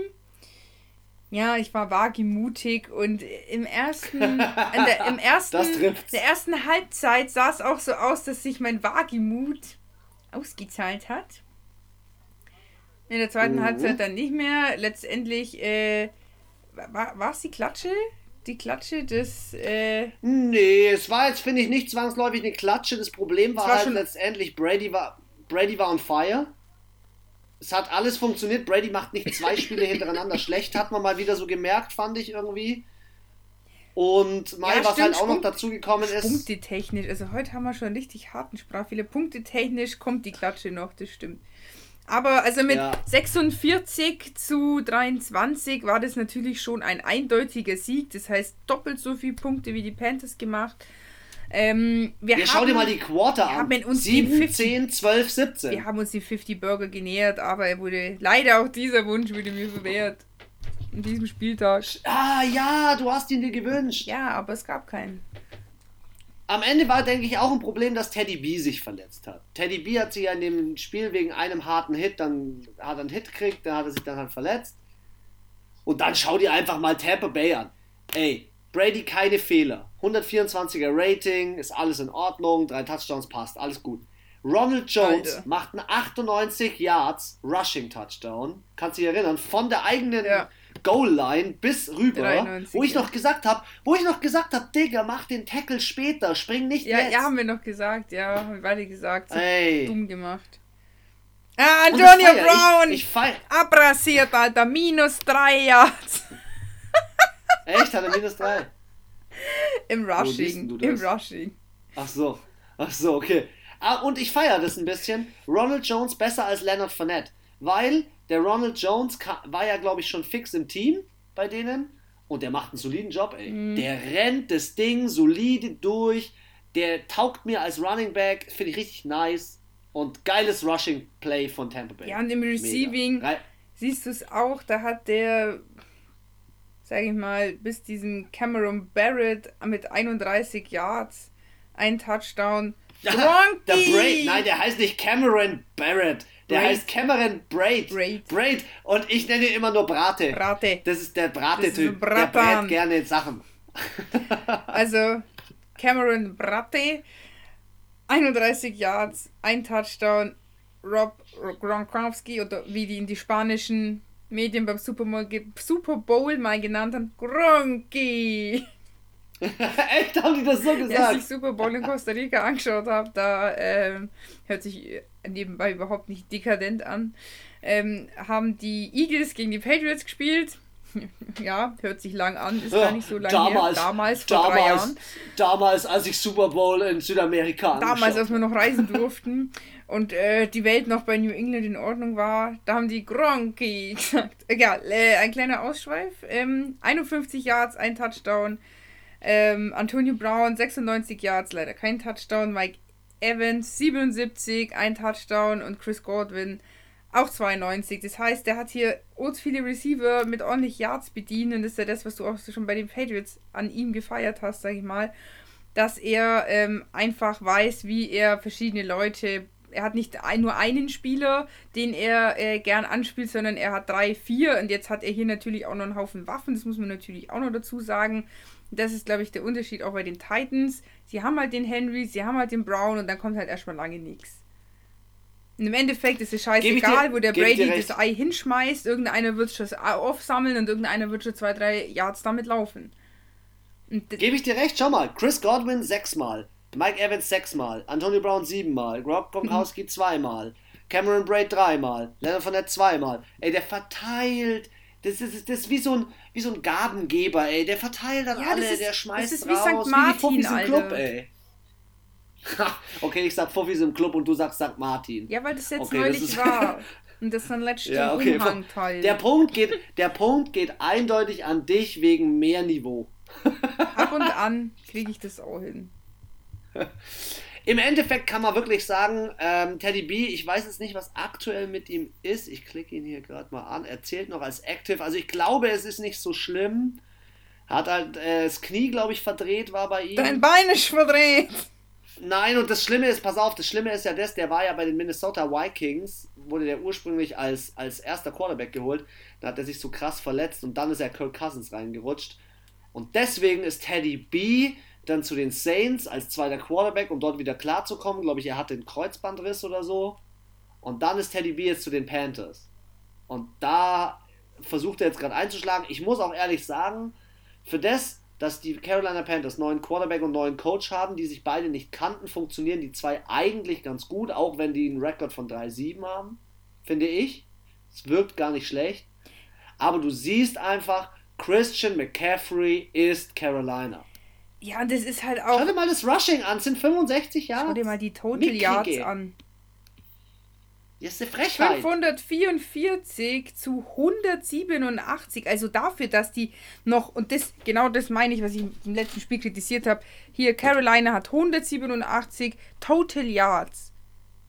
Ja, ich war wagemutig und im ersten, der, im ersten, der ersten Halbzeit sah es auch so aus, dass sich mein Wagemut ausgezahlt hat. In der zweiten mhm. Halbzeit dann nicht mehr. Letztendlich, äh, war es die Klatsche? Die Klatsche des. Äh nee, es war jetzt, finde ich, nicht zwangsläufig eine Klatsche. Das Problem war, war halt letztendlich, Brady war, Brady war on fire. Es hat alles funktioniert. Brady macht nicht zwei Spiele hintereinander schlecht, hat man mal wieder so gemerkt, fand ich irgendwie. Und Mai, ja, was halt auch noch dazu gekommen ist. Punktetechnisch, also heute haben wir schon richtig harten Sprachfehler. Punktetechnisch kommt die Klatsche noch, das stimmt. Aber also mit ja. 46 zu 23 war das natürlich schon ein eindeutiger Sieg. Das heißt doppelt so viele Punkte wie die Panthers gemacht. Ähm, wir ja, haben, schau dir mal die Quarter an. 7, 10, 12, 17. Wir haben uns die 50 Burger genähert, aber er wurde leider auch dieser Wunsch wurde mir verwehrt in diesem Spieltag. Ah ja, du hast ihn dir gewünscht. Ja, aber es gab keinen. Am Ende war, denke ich, auch ein Problem, dass Teddy B sich verletzt hat. Teddy B hat sich ja in dem Spiel wegen einem harten Hit, dann hat er einen Hit gekriegt, dann hat er sich dann halt verletzt. Und dann schau dir einfach mal Tampa Bay an. Ey, Brady keine Fehler. 124er Rating, ist alles in Ordnung, drei Touchdowns passt, alles gut. Ronald Jones Alter. macht einen 98 Yards Rushing Touchdown. Kannst du dich erinnern? Von der eigenen ja. Goal Line bis rüber, 93, wo ich noch gesagt habe, wo ich noch gesagt habe, Digga, mach den Tackle später, spring nicht ja, jetzt. Ja, haben wir noch gesagt, ja, haben wir beide gesagt, so Ey. dumm gemacht. Ah, Antonio Brown! Ich, ich abrasiert, Alter, minus 3 Yards. Echt, hat er minus 3? Im Rushing, im Rushing. Ach so, ach so, okay. Ah, und ich feiere das ein bisschen. Ronald Jones besser als Leonard Fournette, weil der Ronald Jones war ja, glaube ich, schon fix im Team bei denen und der macht einen soliden Job, ey. Mhm. Der rennt das Ding solide durch. Der taugt mir als Running Back, finde ich richtig nice. Und geiles Rushing Play von Tampa Bay. Ja, und im Receiving Mega. siehst du es auch, da hat der, sag ich mal, bis diesen Cameron Barrett mit 31 Yards ein Touchdown. Ja, der Braid, nein, der heißt nicht Cameron Barrett. Der Braid. heißt Cameron Braid. Braid. Braid. Und ich nenne ihn immer nur Brate. Brate. Das ist der Brate-Typ. Der brät gerne Sachen. also, Cameron Brate, 31 Yards, ein Touchdown. Rob Gronkowski oder wie die in die spanischen Medien beim Super Bowl, Super Bowl mal genannt haben, Gronki. Echt, haben die das so gesagt? Als ich Super Bowl in Costa Rica angeschaut habe, da ähm, hört sich nebenbei überhaupt nicht dekadent an, ähm, haben die Eagles gegen die Patriots gespielt. ja, hört sich lang an, ist ja, gar nicht so lange damals, her. Damals, vor damals, drei Jahren. Damals, als ich Super Bowl in Südamerika Damals, als wir noch reisen durften und äh, die Welt noch bei New England in Ordnung war, da haben die Gronky gesagt. Egal, äh, ein kleiner Ausschweif. Ähm, 51 Yards, ein Touchdown. Ähm, Antonio Brown 96 Yards, leider kein Touchdown. Mike Evans 77, ein Touchdown und Chris Godwin auch 92. Das heißt, der hat hier uns viele Receiver mit ordentlich Yards bedient und das ist ja das, was du auch schon bei den Patriots an ihm gefeiert hast, sag ich mal, dass er ähm, einfach weiß, wie er verschiedene Leute er hat nicht nur einen Spieler, den er äh, gern anspielt, sondern er hat drei, vier und jetzt hat er hier natürlich auch noch einen Haufen Waffen, das muss man natürlich auch noch dazu sagen. Das ist, glaube ich, der Unterschied auch bei den Titans. Sie haben halt den Henry, sie haben halt den Brown und dann kommt halt erstmal lange nichts. Und im Endeffekt ist es scheißegal, dir, wo der Brady das Ei hinschmeißt. Irgendeiner wird schon aufsammeln und irgendeiner wird schon zwei, drei Yards damit laufen. Gebe ich dir recht, schau mal. Chris Godwin sechsmal, Mike Evans sechsmal, Antonio Brown siebenmal, Rob Gronkowski zweimal, Cameron Braid dreimal, Leonard Fournette zweimal. Ey, der verteilt. Das ist, das ist wie, so ein, wie so ein Gabengeber, ey. Der verteilt dann ja, alle, ist, der schmeißt das ist raus. Wie St. Martin, wie die im Club, ey. okay, ich sag Fuffis im Club und du sagst St. Martin. Ja, weil das jetzt okay, neulich das war. Und das dann letzte ja, okay. Umhangteil. Der Punkt, geht, der Punkt geht eindeutig an dich wegen mehr Niveau. Ab und an kriege ich das auch hin. Im Endeffekt kann man wirklich sagen, ähm, Teddy B, ich weiß jetzt nicht, was aktuell mit ihm ist. Ich klicke ihn hier gerade mal an. Er zählt noch als Active. Also ich glaube, es ist nicht so schlimm. Hat halt äh, das Knie, glaube ich, verdreht war bei ihm. Dein Bein ist verdreht. Nein, und das Schlimme ist, pass auf, das Schlimme ist ja das, der war ja bei den Minnesota Vikings, wurde der ursprünglich als, als erster Quarterback geholt. Da hat er sich so krass verletzt und dann ist er Kirk Cousins reingerutscht. Und deswegen ist Teddy B dann zu den Saints als zweiter Quarterback, um dort wieder klarzukommen. Glaube ich, er hatte einen Kreuzbandriss oder so. Und dann ist Teddy B jetzt zu den Panthers. Und da versucht er jetzt gerade einzuschlagen. Ich muss auch ehrlich sagen, für das, dass die Carolina Panthers neuen Quarterback und neuen Coach haben, die sich beide nicht kannten, funktionieren die zwei eigentlich ganz gut, auch wenn die einen Rekord von 3-7 haben, finde ich. Es wirkt gar nicht schlecht. Aber du siehst einfach, Christian McCaffrey ist Carolina. Ja, und das ist halt auch. Schau dir mal das Rushing an, sind 65 Jahre. Schau dir mal die Total Yards an. Das ist eine Frechheit. 544 zu 187. Also dafür, dass die noch, und das, genau das meine ich, was ich im letzten Spiel kritisiert habe. Hier, Carolina hat 187 Total Yards.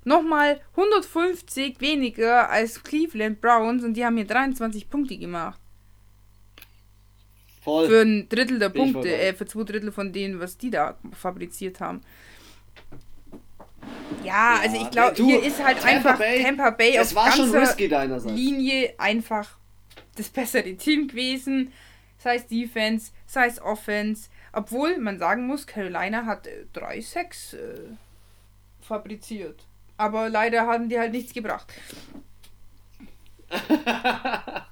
Nochmal 150 weniger als Cleveland Browns und die haben hier 23 Punkte gemacht. Voll. Für ein Drittel der Bin Punkte, äh, für zwei Drittel von denen, was die da fabriziert haben. Ja, ja also ich glaube, hier ist halt Tampa einfach Bay, Tampa Bay auf deinerseits. Linie einfach das bessere Team gewesen. Sei es Defense, sei es Offense. Obwohl man sagen muss, Carolina hat 3-6 äh, äh, fabriziert. Aber leider haben die halt nichts gebracht.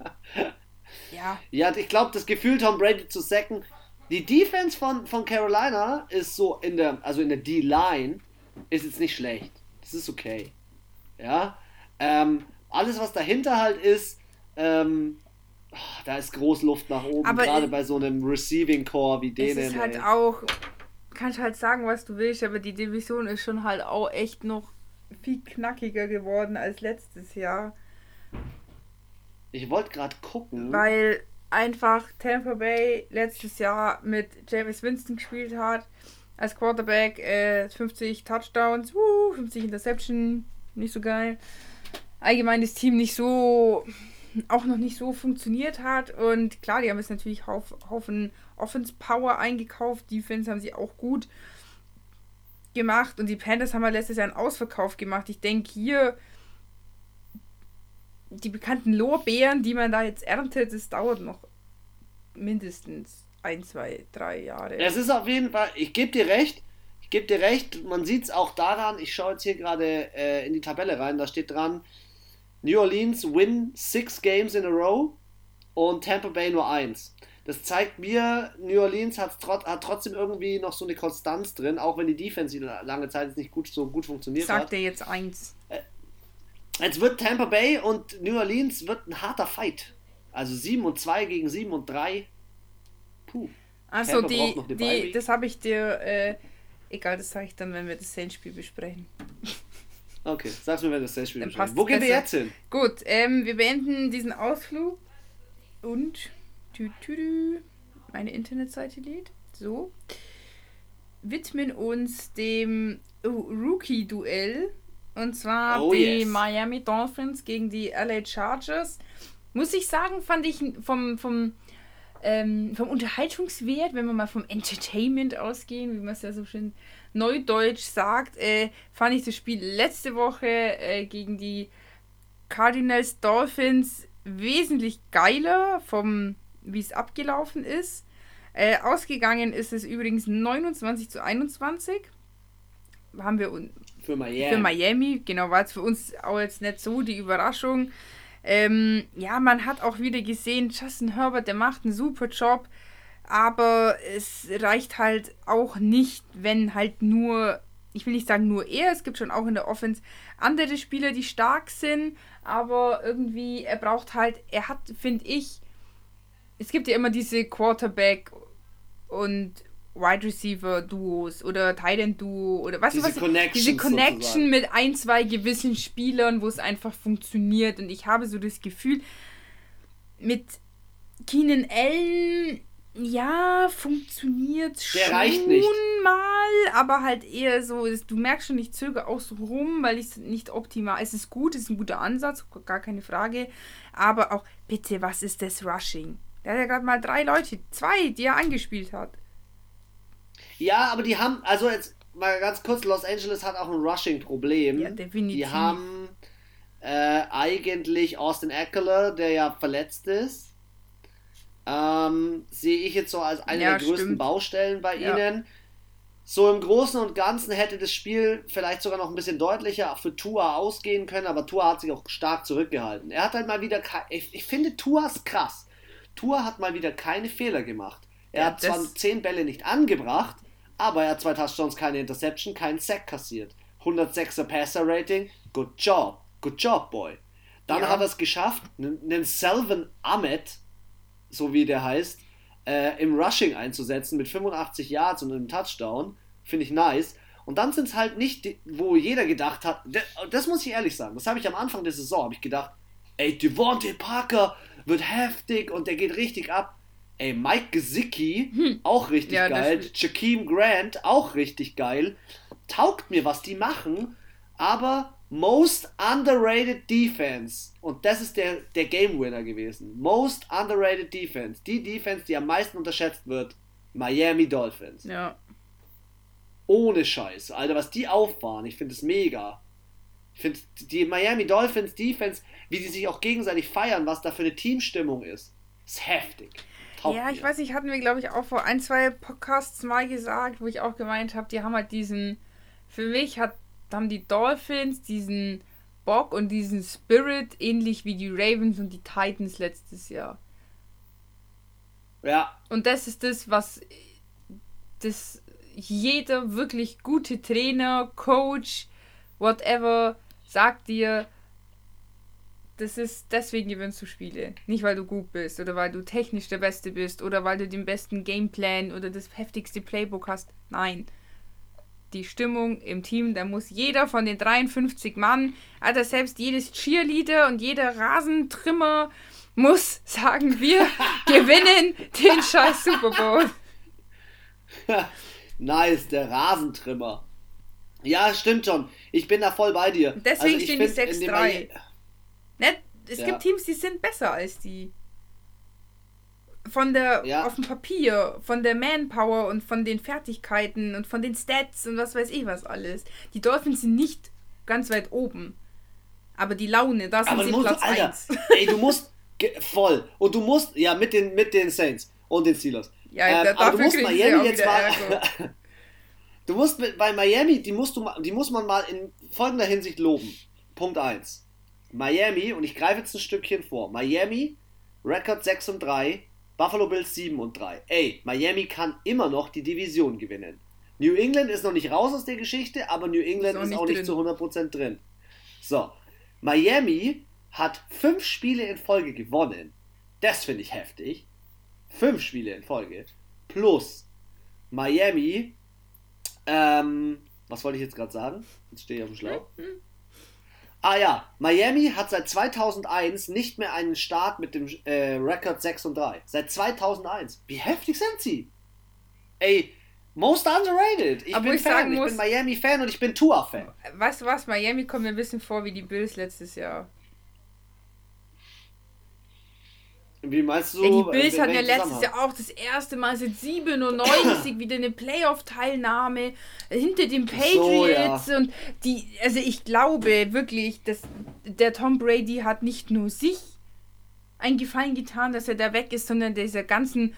Ja. Ja, ich glaube, das Gefühl, Tom Brady zu sacken. Die Defense von, von Carolina ist so in der, also in der D-Line, ist jetzt nicht schlecht. Das ist okay. Ja. Ähm, alles, was dahinter halt ist, ähm, oh, da ist groß Luft nach oben, gerade bei so einem Receiving Core wie denen. Es ist halt ey. auch, kannst halt sagen, was du willst, aber die Division ist schon halt auch echt noch viel knackiger geworden als letztes Jahr. Ich wollte gerade gucken. Weil einfach Tampa Bay letztes Jahr mit James Winston gespielt hat. Als Quarterback äh, 50 Touchdowns, uh, 50 Interception, nicht so geil. Allgemein das Team nicht so, auch noch nicht so funktioniert hat. Und klar, die haben jetzt natürlich Haufen Offense Power eingekauft. Defense haben sie auch gut gemacht. Und die Panthers haben ja letztes Jahr einen Ausverkauf gemacht. Ich denke, hier die bekannten Lorbeeren, die man da jetzt erntet, das dauert noch mindestens ein, zwei, drei Jahre. Es ist auf jeden Fall, ich gebe dir recht, ich gebe dir recht, man sieht es auch daran, ich schaue jetzt hier gerade äh, in die Tabelle rein, da steht dran, New Orleans win six games in a row und Tampa Bay nur eins. Das zeigt mir, New Orleans hat, trot, hat trotzdem irgendwie noch so eine Konstanz drin, auch wenn die Defense lange Zeit nicht gut, so gut funktioniert Sagt hat. Sagt er jetzt eins. Jetzt wird Tampa Bay und New Orleans wird ein harter Fight. Also 7 und 2 gegen 7 und 3. Puh. Also die, die das habe ich dir, äh, egal, das sage ich dann, wenn wir das Saints-Spiel besprechen. Okay, sag's mir, wenn wir das Saints-Spiel besprechen. Wo gehen wir jetzt hin? Gut, ähm, wir beenden diesen Ausflug und tü, tü, tü, meine Internetseite lädt. So. Widmen uns dem Rookie-Duell und zwar oh, die yes. Miami Dolphins gegen die LA Chargers. Muss ich sagen, fand ich vom, vom, ähm, vom Unterhaltungswert, wenn wir mal vom Entertainment ausgehen, wie man es ja so schön neudeutsch sagt, äh, fand ich das Spiel letzte Woche äh, gegen die Cardinals Dolphins wesentlich geiler, vom wie es abgelaufen ist. Äh, ausgegangen ist es übrigens 29 zu 21. Haben wir für Miami. Für Miami, genau, war es für uns auch jetzt nicht so die Überraschung. Ähm, ja, man hat auch wieder gesehen, Justin Herbert, der macht einen super Job. aber es reicht halt auch nicht, wenn halt nur, ich will nicht sagen nur er, es gibt schon auch in der Offense andere Spieler, die stark sind, aber irgendwie, er braucht halt, er hat, finde ich, es gibt ja immer diese Quarterback und Wide Receiver Duos oder Titan Duo oder was diese was Connection diese Connection sozusagen. mit ein zwei gewissen Spielern, wo es einfach funktioniert und ich habe so das Gefühl mit Keenan Allen ja funktioniert Der schon reicht nicht. mal, aber halt eher so du merkst schon ich zögere auch so rum, weil ich es nicht optimal. Es ist gut, es ist ein guter Ansatz, gar keine Frage, aber auch bitte, was ist das Rushing? Der hat ja gerade mal drei Leute, zwei, die er angespielt hat. Ja, aber die haben, also jetzt mal ganz kurz, Los Angeles hat auch ein Rushing-Problem. Ja, definitiv. Die haben äh, eigentlich Austin Eckler, der ja verletzt ist. Ähm, sehe ich jetzt so als eine Ja, der größten stimmt. Baustellen bei Ja. ihnen. So im Großen und Ganzen hätte das Spiel vielleicht sogar noch ein bisschen deutlicher auch für Tua ausgehen können, aber Tua hat sich auch stark zurückgehalten. Er hat halt mal wieder, ich, ich finde Tua ist krass. Tua hat mal wieder keine Fehler gemacht. Er Ja, hat zwar zehn Bälle nicht angebracht, aber er hat zwei Touchdowns, keine Interception, keinen Sack kassiert. 106er Passer Rating, good job, good job, boy. Dann Ja. hat er es geschafft, einen Selvin Ahmed, so wie der heißt, äh, im Rushing einzusetzen mit 85 Yards und einem Touchdown. Finde ich nice. Und dann sind es halt nicht, die, wo jeder gedacht hat, das muss ich ehrlich sagen, das habe ich am Anfang der Saison, habe ich gedacht, ey, Devontae Parker wird heftig und der geht richtig ab. Ey, Mike Gesicki, auch richtig Ja, geil. Jakeem Grant, auch richtig geil. Taugt mir, was die machen, aber most underrated defense. Und das ist der, der Game Winner gewesen. Most underrated defense. Die Defense, die am meisten unterschätzt wird. Miami Dolphins. Ja. Ohne Scheiß. Alter, was die auffahren, ich finde es mega. Ich finde die Miami Dolphins Defense, wie die sich auch gegenseitig feiern, was da für eine Teamstimmung ist, ist heftig. Taugt Ja, ich weiß nicht, hatten wir, glaube ich, auch vor ein, zwei Podcasts mal gesagt, wo ich auch gemeint habe, die haben halt diesen, für mich hat, haben die Dolphins diesen Bock und diesen Spirit, ähnlich wie die Ravens und die Titans letztes Jahr. Ja, Und das ist das, was das jeder wirklich gute Trainer, Coach, whatever, sagt dir, das ist, deswegen gewinnst du Spiele. Nicht, weil du gut bist oder weil du technisch der Beste bist oder weil du den besten Gameplan oder das heftigste Playbook hast. Nein. Die Stimmung im Team, da muss jeder von den 53 Mann, Alter, selbst jedes Cheerleader und jeder Rasentrimmer muss sagen, wir gewinnen den scheiß Super Bowl. nice, der Rasentrimmer. Ja, stimmt schon. Ich bin da voll bei dir. Deswegen ich stehen die find, in dem 6-3. Ne? Es Ja. gibt Teams, die sind besser als die. Von der, Ja. auf dem Papier, von der Manpower und von den Fertigkeiten und von den Stats und was weiß ich was alles. Die Dolphins sind nicht ganz weit oben. Aber die Laune, da sind Aber sie du musst, Platz Alter, 1. ey, du musst voll. Und du musst, ja, mit den, mit den Saints und den Steelers. Ja, Ähm, da, aber du musst Miami jetzt mal. Du musst bei Miami, die musst du, die muss man mal in folgender Hinsicht loben. Punkt 1. Miami, und ich greife jetzt ein Stückchen vor. Miami, Rekord 6 und 3, Buffalo Bills 7 und 3. Ey, Miami kann immer noch die Division gewinnen. New England ist noch nicht raus aus der Geschichte, aber New England auch ist auch nicht zu 100% drin. So, Miami hat fünf Spiele in Folge gewonnen. Das finde ich heftig. Fünf Spiele in Folge. Plus Miami. Ähm, was wollte ich jetzt gerade sagen? Jetzt stehe ich auf dem Schlauch. Ah ja, Miami hat seit 2001 nicht mehr einen Start mit dem äh, Rekord 6 und 3. Seit 2001. Wie heftig sind sie? Ey, most underrated. Ich Aber bin ich Fan. sagen Ich muss- bin Miami-Fan und ich bin Tua-Fan. Weißt du was? Miami kommt mir ein bisschen vor wie die Bills letztes Jahr. Wie meinst du? Ja, die Bills hatten ja letztes? Jahr auch das erste Mal seit 97 wieder eine Playoff-Teilnahme hinter den so, Patriots und die, also ich glaube wirklich, dass der Tom Brady hat nicht nur sich einen Gefallen getan, dass er da weg ist, sondern dieser ganzen,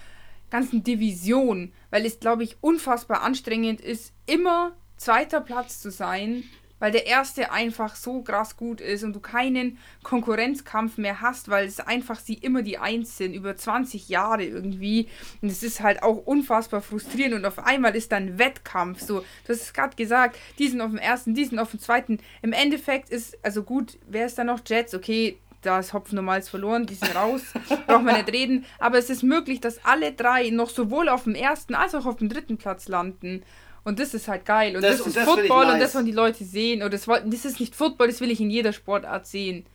ganzen Division, weil es, glaube ich, unfassbar anstrengend ist, immer zweiter Platz zu sein, weil der erste einfach so krass gut ist und du keinen Konkurrenzkampf mehr hast, weil es einfach sie immer die Eins sind, über 20 Jahre irgendwie. Und es ist halt auch unfassbar frustrierend und auf einmal ist dann Wettkampf. So, du hast es gerade gesagt, die sind auf dem ersten, die sind auf dem zweiten. Im Endeffekt ist, also gut, wer ist da noch? Jets, okay, da ist Hopfen normals verloren, die sind raus, brauchen wir nicht reden. Aber es ist möglich, dass alle drei noch sowohl auf dem ersten als auch auf dem dritten Platz landen. Und das ist halt geil. Und das, das ist das Football nice. und das wollen die Leute sehen. Und das, das ist nicht Football, das will ich in jeder Sportart sehen.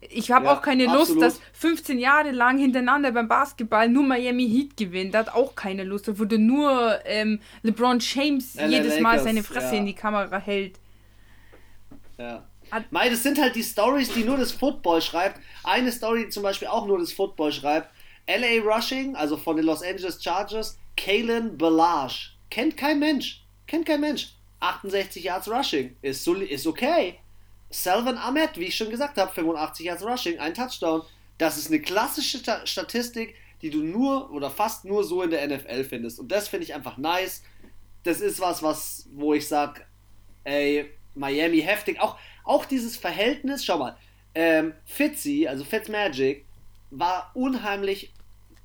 Ich habe ja, auch keine Lust, absolut. dass 15 Jahre lang hintereinander beim Basketball nur Miami Heat gewinnt. Da hat auch keine Lust. Da wurde nur ähm, LeBron James LA jedes Lakers, Mal seine Fresse ja. in die Kamera hält. Ja. Mei, das sind halt die Stories, die nur das Football schreibt. Eine Story, die zum Beispiel auch nur das Football schreibt. LA Rushing, also von den Los Angeles Chargers, Kalen Balage. Kennt kein Mensch. Kennt kein Mensch. 68 Yards Rushing. Ist, ist okay. Selvin Ahmed, wie ich schon gesagt habe, 85 Yards Rushing, ein Touchdown. Das ist eine klassische Statistik, die du nur oder fast nur so in der NFL findest. Und das finde ich einfach nice. Das ist was, was, wo ich sage, ey, Miami heftig. Auch, auch dieses Verhältnis, schau mal, ähm, Fitzy, also Fitzmagic, war unheimlich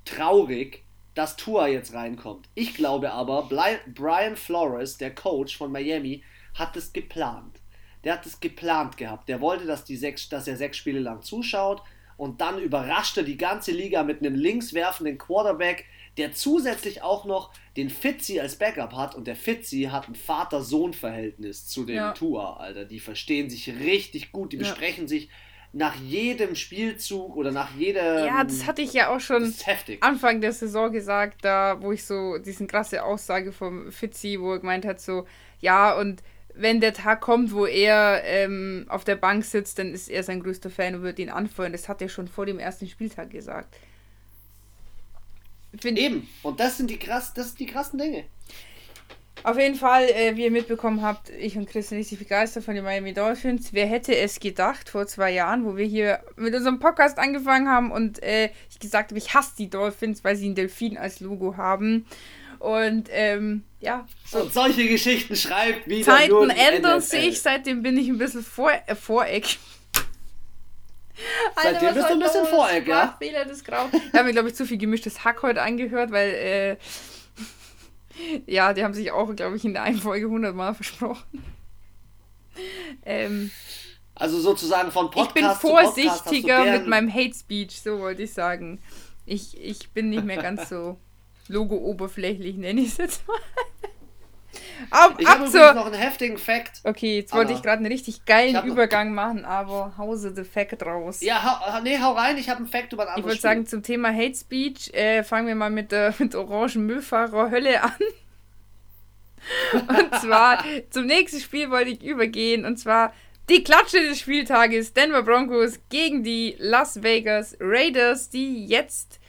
traurig, dass Tua jetzt reinkommt. Ich glaube aber, Brian Flores, der Coach von Miami, hat es geplant. Der hat es geplant gehabt. Der wollte, dass, die sechs, dass er sechs Spiele lang zuschaut und dann überraschte die ganze Liga mit einem linkswerfenden Quarterback, der zusätzlich auch noch den Fitzy als Backup hat und der Fitzy hat ein Vater-Sohn-Verhältnis zu dem ja. Tua, Alter. Die verstehen sich richtig gut, die ja. besprechen sich nach jedem Spielzug oder nach jeder. Ja, das hatte ich ja auch schon Anfang der Saison gesagt, da wo ich so diesen krasse Aussage vom Fitzy, wo er gemeint hat, so, ja, und wenn der Tag kommt, wo er ähm, auf der Bank sitzt, dann ist er sein größter Fan und wird ihn anfeuern. Das hat er schon vor dem ersten Spieltag gesagt. Find Eben. Und das sind die krass, das sind die krassen Dinge. Auf jeden Fall, äh, wie ihr mitbekommen habt, ich und Chris sind richtig begeistert von den Miami Dolphins. Wer hätte es gedacht vor zwei Jahren, wo wir hier mit unserem Podcast angefangen haben und äh, ich gesagt habe, ich hasse die Dolphins, weil sie einen Delfin als Logo haben. Und ähm, ja. So. Und solche Geschichten schreibt wieder Zeiten ändern sich, seitdem bin ich ein bisschen vor, äh, Voreck. Seitdem bist du ein bisschen Voreck, ja? Fehler des Grau. Ich habe mir, glaube ich, zu viel gemischtes Hack heute angehört, weil äh, ja, die haben sich auch, glaube ich, in der einen Folge hundertmal versprochen. Ähm, also sozusagen von Podcast Ich bin vorsichtiger mit meinem Hate Speech, so wollte ich sagen. Ich, ich bin nicht mehr ganz so logo-oberflächlich, nenne ich es jetzt mal. Ab, ich habe zur... noch einen heftigen Fact. Okay, jetzt wollte ich gerade einen richtig geilen Übergang noch... machen, aber hause the Fact raus. Ja, hau, nee, hau rein, ich habe einen Fact über ein anderes Ich würde sagen, zum Thema Hate Speech äh, fangen wir mal mit der mit orangen Müllfahrer Hölle an. und zwar zum nächsten Spiel wollte ich übergehen und zwar die Klatsche des Spieltages Denver Broncos gegen die Las Vegas Raiders, die jetzt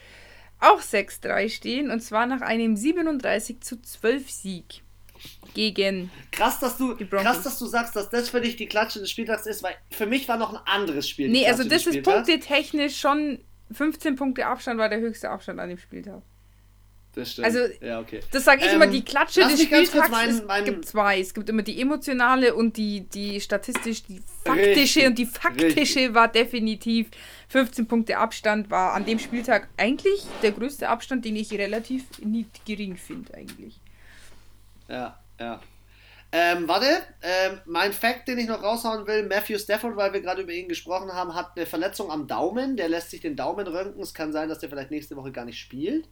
auch 6-3 stehen und zwar nach einem 37 zu 12 Sieg gegen krass, dass du krass, dass du sagst, dass das für dich die Klatsche des Spieltags ist, weil für mich war noch ein anderes Spiel. Nee, also das ist punktetechnisch schon 15 Punkte Abstand war der höchste Abstand an dem Spieltag. Das stimmt. Also, ja, okay. das sage ich ähm, immer, die Klatsche des Spieltags, mein, mein es gibt zwei. Es gibt immer die emotionale und die, die statistisch, die faktische. Richtig, und die faktische richtig. war definitiv 15 Punkte Abstand, war an dem Spieltag eigentlich der größte Abstand, den ich relativ nicht gering finde, eigentlich. Ja, ja. Ähm, warte, ähm, mein Fact, den ich noch raushauen will, Matthew Stafford, weil wir gerade über ihn gesprochen haben, hat eine Verletzung am Daumen. Der lässt sich den Daumen röntgen. Es kann sein, dass der vielleicht nächste Woche gar nicht spielt.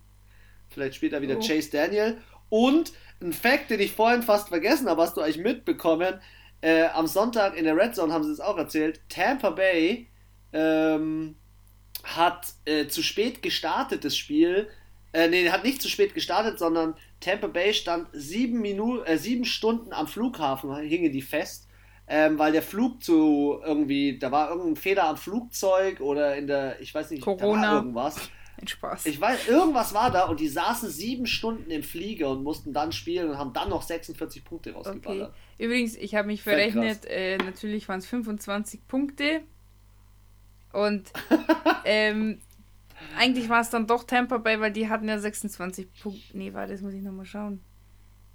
Vielleicht spielt er wieder oh. Chase Daniel. Und ein Fact, den ich vorhin fast vergessen habe, hast du eigentlich mitbekommen. Äh, am Sonntag in der Red Zone haben sie es auch erzählt. Tampa Bay ähm, hat äh, zu spät gestartet, das Spiel. Äh, nee, hat nicht zu spät gestartet, sondern Tampa Bay stand sieben, Minuten, äh, sieben Stunden am Flughafen, hingen die fest. Ähm, weil der Flug zu irgendwie, da war irgendein Fehler am Flugzeug oder in der, ich weiß nicht, Corona. da war irgendwas. Ein Spaß. Ich weiß, irgendwas war da und die saßen sieben Stunden im Flieger und mussten dann spielen und haben dann noch 46 Punkte rausgeballert. Okay. Übrigens, ich habe mich verrechnet, äh, natürlich waren es 25 Punkte. Und ähm, eigentlich war es dann doch Tampa Bay, weil die hatten ja 26 Punkte. Nee, warte, das muss ich nochmal schauen.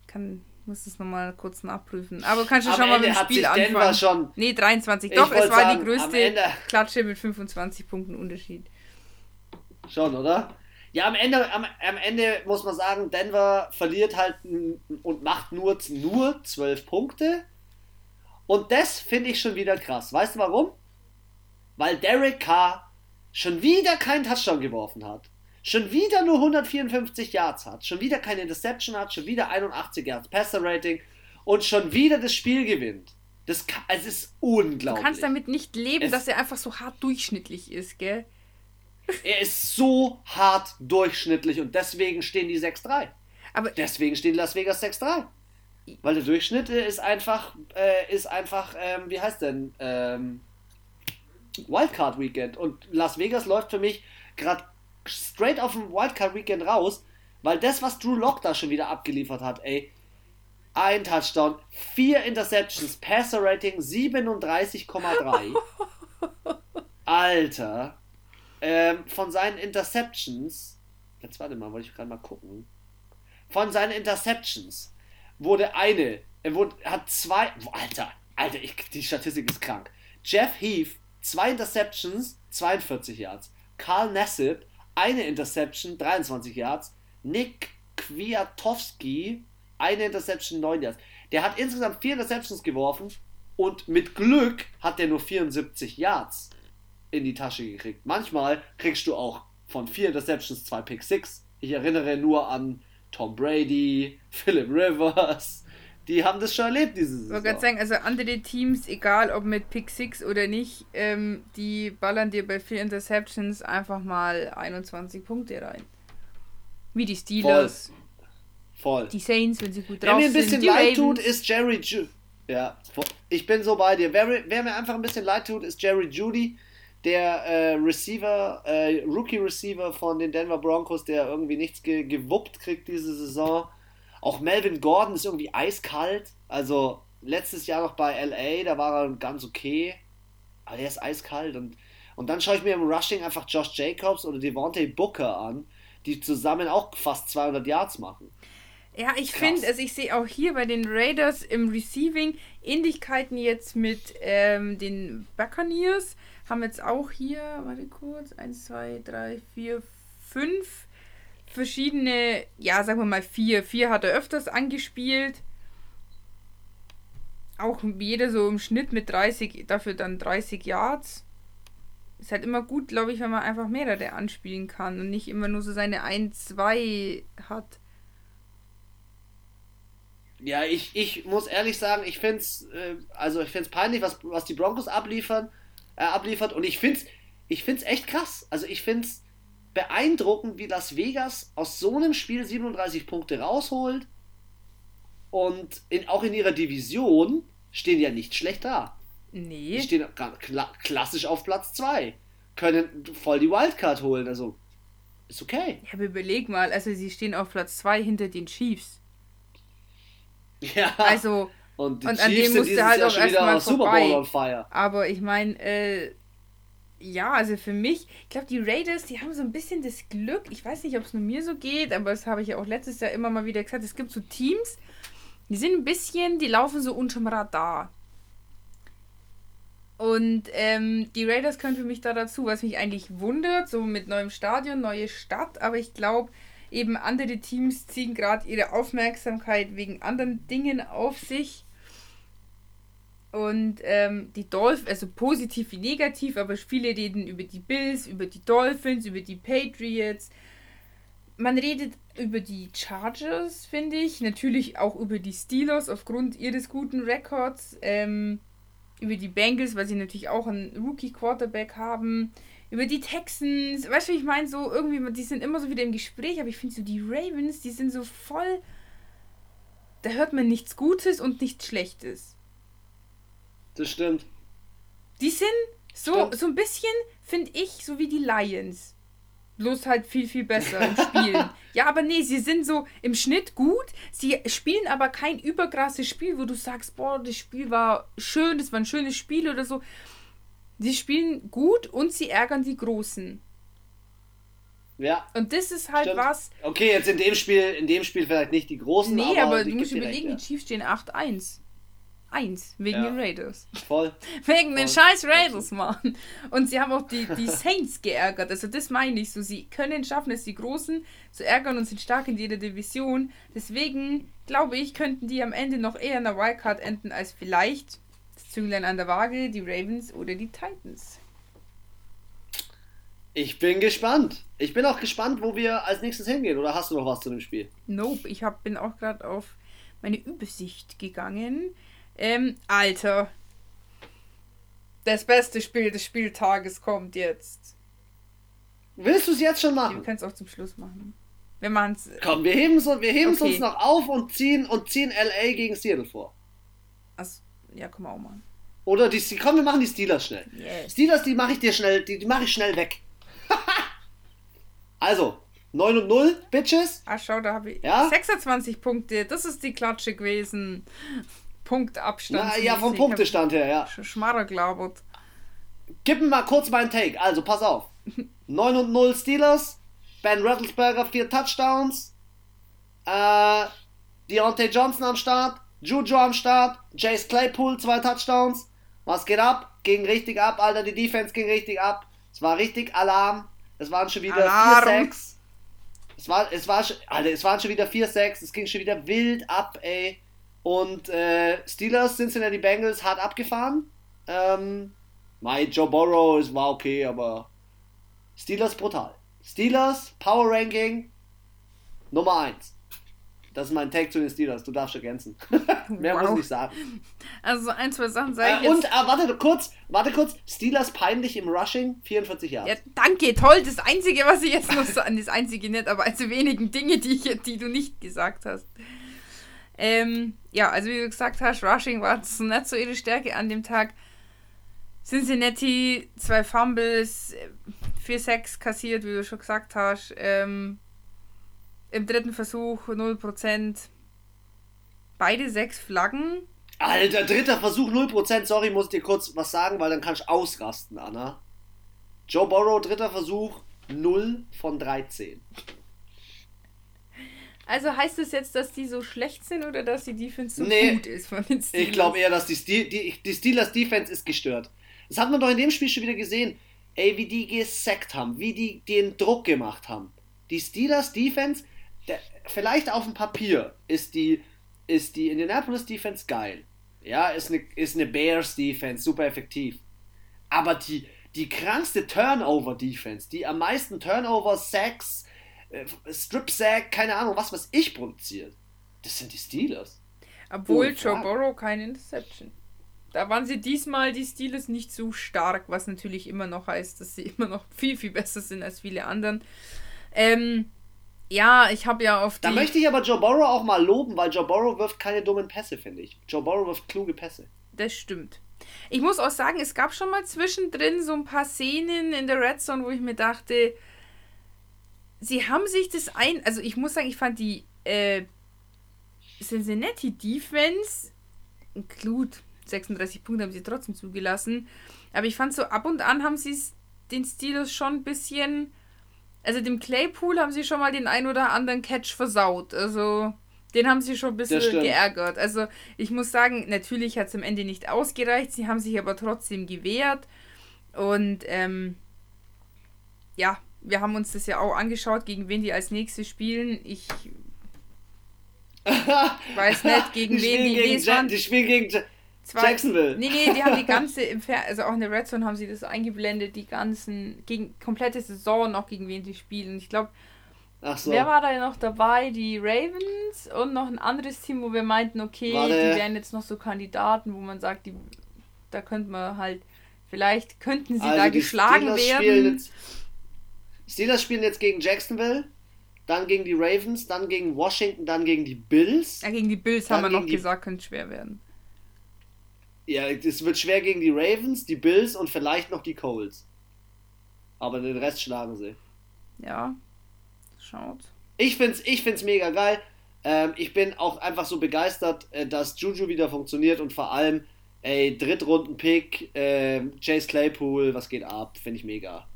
Kann muss es nochmal kurz nachprüfen. Aber kannst du schon mal mit dem Spiel anfangen. Schon, nee, 23. Doch, es war sagen, die größte Klatsche mit 25 Punkten Unterschied. Schon, oder? Ja, am Ende, am, am Ende muss man sagen, Denver verliert halt und macht nur, nur 12 Punkte. Und das finde ich schon wieder krass. Weißt du warum? Weil Derek Carr schon wieder keinen Touchdown geworfen hat. Schon wieder nur 154 Yards hat. Schon wieder keine Interception hat. Schon wieder 81 Yards Passer Rating. Und schon wieder das Spiel gewinnt. Das kann, es ist unglaublich. Du kannst damit nicht leben, es dass er einfach so hart durchschnittlich ist, gell? Er ist so hart durchschnittlich und deswegen stehen die 6-3. Aber deswegen stehen Las Vegas 6-3. Weil der Durchschnitt ist einfach, äh, ist einfach, ähm, wie heißt denn, ähm, Wildcard Weekend. Und Las Vegas läuft für mich gerade straight auf dem Wildcard Weekend raus, weil das, was Drew Lock da schon wieder abgeliefert hat, ey, ein Touchdown, vier Interceptions, Passer Rating 37,3. Alter, ähm, von seinen Interceptions, jetzt warte mal, wollte ich gerade mal gucken. Von seinen Interceptions wurde eine, er wurde, hat zwei, Alter, Alter, ich, die Statistik ist krank. Jeff Heath, zwei Interceptions, 42 Yards. Karl Nassib, eine Interception, 23 Yards. Nick Kwiatowski, eine Interception, 9 Yards. Der hat insgesamt vier Interceptions geworfen und mit Glück hat er nur 74 Yards in die Tasche gekriegt. Manchmal kriegst du auch von vier Interceptions zwei Pick Six. Ich erinnere nur an Tom Brady, Philip Rivers. Die haben das schon erlebt, diese Saison. Ich wollte gerade sagen, also andere Teams, egal ob mit Pick Six oder nicht, ähm, die ballern dir bei vier Interceptions einfach mal 21 Punkte rein. Wie die Steelers. Voll. Voll. Die Saints, wenn sie gut drauf sind. Wer mir ein bisschen leid Ravens. tut, ist Jerry Judy. Ja, ich bin so bei dir. Wer, wer, mir einfach ein bisschen leid tut, ist Jerry Judy der äh, Receiver, äh, Rookie-Receiver von den Denver Broncos, der irgendwie nichts ge gewuppt kriegt diese Saison. Auch Melvin Gordon ist irgendwie eiskalt. Also letztes Jahr noch bei LA, da war er ganz okay. Aber der ist eiskalt. Und, und dann schaue ich mir im Rushing einfach Josh Jacobs oder Devontae Booker an, die zusammen auch fast 200 Yards machen. Ja, ich finde, also ich sehe auch hier bei den Raiders im Receiving Ähnlichkeiten jetzt mit ähm, den Buccaneers haben jetzt auch hier, warte kurz, 1, 2, 3, 4, 5 verschiedene, ja, sagen wir mal vier. Vier hat er öfters angespielt. Auch jeder so im Schnitt mit 30, dafür dann 30 Yards. Ist halt immer gut, glaube ich, wenn man einfach mehrere anspielen kann und nicht immer nur so seine 1, 2 hat. Ja, ich, ich muss ehrlich sagen, ich finde es äh, also peinlich, was, was die Broncos abliefern äh, abliefert. Und ich finde es ich find's echt krass. Also ich finde es beeindruckend, wie Las Vegas aus so einem Spiel 37 Punkte rausholt. Und in, auch in ihrer Division stehen ja nicht schlecht da. Nee. Die stehen kla klassisch auf Platz 2. Können voll die Wildcard holen. Also ist okay. Ja, aber überleg mal, also sie stehen auf Platz 2 hinter den Chiefs. Ja. Also und, und an dem musste halt auch erstmal vorbei. Aber ich meine, äh, ja, also für mich, ich glaube, die Raiders, die haben so ein bisschen das Glück, ich weiß nicht, ob es nur mir so geht, aber das habe ich ja auch letztes Jahr immer mal wieder gesagt, es gibt so Teams, die sind ein bisschen, die laufen so unterm Radar. Und ähm, die Raiders können für mich da dazu, was mich eigentlich wundert, so mit neuem Stadion, neue Stadt, aber ich glaube, eben andere Teams ziehen gerade ihre Aufmerksamkeit wegen anderen Dingen auf sich. Und ähm, die Dolphins, also positiv wie negativ, aber viele reden über die Bills, über die Dolphins, über die Patriots. Man redet über die Chargers, finde ich. Natürlich auch über die Steelers aufgrund ihres guten Records. Ähm, über die Bengals, weil sie natürlich auch einen Rookie-Quarterback haben. Über die Texans. Weißt du, wie ich meine? So irgendwie, die sind immer so wieder im Gespräch, aber ich finde so die Ravens, die sind so voll. Da hört man nichts Gutes und nichts Schlechtes. Das stimmt. Die sind so, so ein bisschen, finde ich, so wie die Lions. Bloß halt viel, viel besser im Spielen. ja, aber nee, sie sind so im Schnitt gut. Sie spielen aber kein überkrasses Spiel, wo du sagst, boah, das Spiel war schön, das war ein schönes Spiel oder so. Sie spielen gut und sie ärgern die Großen. Ja. Und das ist halt Stimmt. was. Okay, jetzt in dem Spiel, in dem Spiel vielleicht nicht die großen, Nee, aber, aber du musst geb dir überlegen, recht, die Chiefs stehen 8-1. 1, wegen Ja. den Raiders. Voll. Wegen den Voll. scheiß Raiders, Mann. Und sie haben auch die, die Saints geärgert. Also das meine ich so. Sie können schaffen es, die Großen zu ärgern und sind stark in jeder Division. Deswegen glaube ich, könnten die am Ende noch eher in der Wildcard enden als vielleicht das Zünglein an der Waage, die Ravens oder die Titans. Ich bin gespannt. Ich bin auch gespannt, wo wir als nächstes hingehen. Oder hast du noch was zu dem Spiel? Nope, ich hab, bin auch gerade auf meine Übersicht gegangen. Ähm, Alter. Das beste Spiel des Spieltages kommt jetzt. Willst du es jetzt schon Wir machen? können es auch zum Schluss machen. Wir machen es. Komm, wir heben es wir heben's Okay. uns noch auf und ziehen und ziehen LA gegen Seattle vor. Also, ja, können wir auch machen. Oder die, komm, wir machen die Steelers schnell. Yes. Steelers, die mache ich dir schnell, die, die mache ich schnell weg. also, 9 und 0, Bitches. Ah, schau, da habe ich Ja? 26 Punkte. Das ist die Klatsche gewesen. Punktabstand. Na, ja, vom Punktestand her, ja. Sch Schmarrer glaubert. Gib mir mal kurz meinen Take. Also, pass auf. 9 und 0 Steelers. Ben Rattlesberger, 4 Touchdowns. Äh, Deontay Johnson am Start. Juju am Start. Jace Claypool, 2 Touchdowns. Was geht ab? Ging richtig ab, Alter. Die Defense ging richtig ab. Es war richtig Alarm. Es waren schon wieder Alarm. 4-6. Es, war, es, war, schon- Alter, es waren schon wieder 4-6. Es ging schon wieder wild ab, ey. Und äh, Steelers, Cincinnati Bengals, hart abgefahren. Ähm, Mai Joe Burrow es war okay, aber Steelers brutal. Steelers, Power Ranking, Nummer 1. Das ist mein Take zu den Steelers. Du darfst ergänzen. Mehr Wow. muss ich nicht sagen. Also, ein, zwei Sachen sage ich Äh, und, äh, warte kurz, warte kurz. Steelers peinlich im Rushing, 44 Jahre. Ja, danke, toll. Das Einzige, was ich jetzt noch sagen, das Einzige nicht, aber eines der wenigen Dinge, die, ich, die du nicht gesagt hast. Ähm, ja, also wie du gesagt hast, Rushing war nicht so ihre Stärke an dem Tag. Cincinnati, zwei Fumbles, 4-6 kassiert, wie du schon gesagt hast. Ähm, Im dritten Versuch 0%. Beide sechs Flaggen. Alter, dritter Versuch, 0%. Sorry, muss dir kurz was sagen, weil dann kannst du ausrasten, Anna. Joe Burrow, dritter Versuch, 0 von 13. Also heißt das jetzt, dass die so schlecht sind oder dass die Defense so Nee, gut ist von den Steelers? Ich glaube eher, dass die, Stil, die, die Steelers Defense ist gestört. Das hat man doch in dem Spiel schon wieder gesehen. Ey, wie die gesackt haben, wie die den Druck gemacht haben. Die Steelers Defense, der, vielleicht auf dem Papier ist die, ist die Indianapolis Defense geil. Ja, ist eine, ist eine Bears Defense, super effektiv. Aber die, die krankste Turnover Defense, die am meisten Turnover, Sacks, äh, Strip Sack, keine Ahnung, was was ich produziert, das sind die Steelers. Obwohl Joe. Burrow keine Interception. Da waren sie diesmal die Steelers nicht so stark, was natürlich immer noch heißt, dass sie immer noch viel, viel besser sind als viele anderen. Ähm, ja, ich habe ja auf die. Da möchte ich aber Joe Burrow auch mal loben, weil Joe Burrow wirft keine dummen Pässe, finde ich. Joe Burrow wirft kluge Pässe. Das stimmt. Ich muss auch sagen, es gab schon mal zwischendrin so ein paar Szenen in der Red Zone, wo ich mir dachte, sie haben sich das ein. Also ich muss sagen, ich fand die äh, Cincinnati Defense gut, 36 Punkte haben sie trotzdem zugelassen. Aber ich fand so ab und an haben sie den Steelers schon ein bisschen. Also dem Claypool haben sie schon mal den ein oder anderen Catch versaut. Also den haben sie schon ein bisschen geärgert. Also ich muss sagen, natürlich hat es am Ende nicht ausgereicht. Sie haben sich aber trotzdem gewehrt. Und ähm, ja, wir haben uns das ja auch angeschaut, gegen wen die als nächstes spielen. Ich weiß nicht, gegen die wen die, gegen nee, es Ja- waren Die spielen gegen zwei- Jacksonville. Nee, nee, die haben die ganze, also auch in der Red Zone haben sie das eingeblendet, die ganzen, gegen komplette Saison noch gegen wen die spielen. Ich glaube, so. wer war da noch dabei? Die Ravens und noch ein anderes Team, wo wir meinten, okay, Warte. die wären jetzt noch so Kandidaten, wo man sagt, die, da könnte man halt, vielleicht könnten sie da Also die geschlagen Steelers werden. Steelers spielen jetzt gegen Jacksonville, dann gegen die Ravens, dann gegen Washington, dann gegen die Bills. Ja, gegen die Bills haben wir noch die- gesagt, könnte schwer werden. Ja, es wird schwer gegen die Ravens, die Bills und vielleicht noch die Colts. Aber den Rest schlagen sie. Ja, schaut. Ich find's, ich find's mega geil. Ähm, ich bin auch einfach so begeistert, äh, dass Juju wieder funktioniert und vor allem, ey, Drittrunden-Pick, ähm, Chase Claypool, was geht ab? Finde ich mega.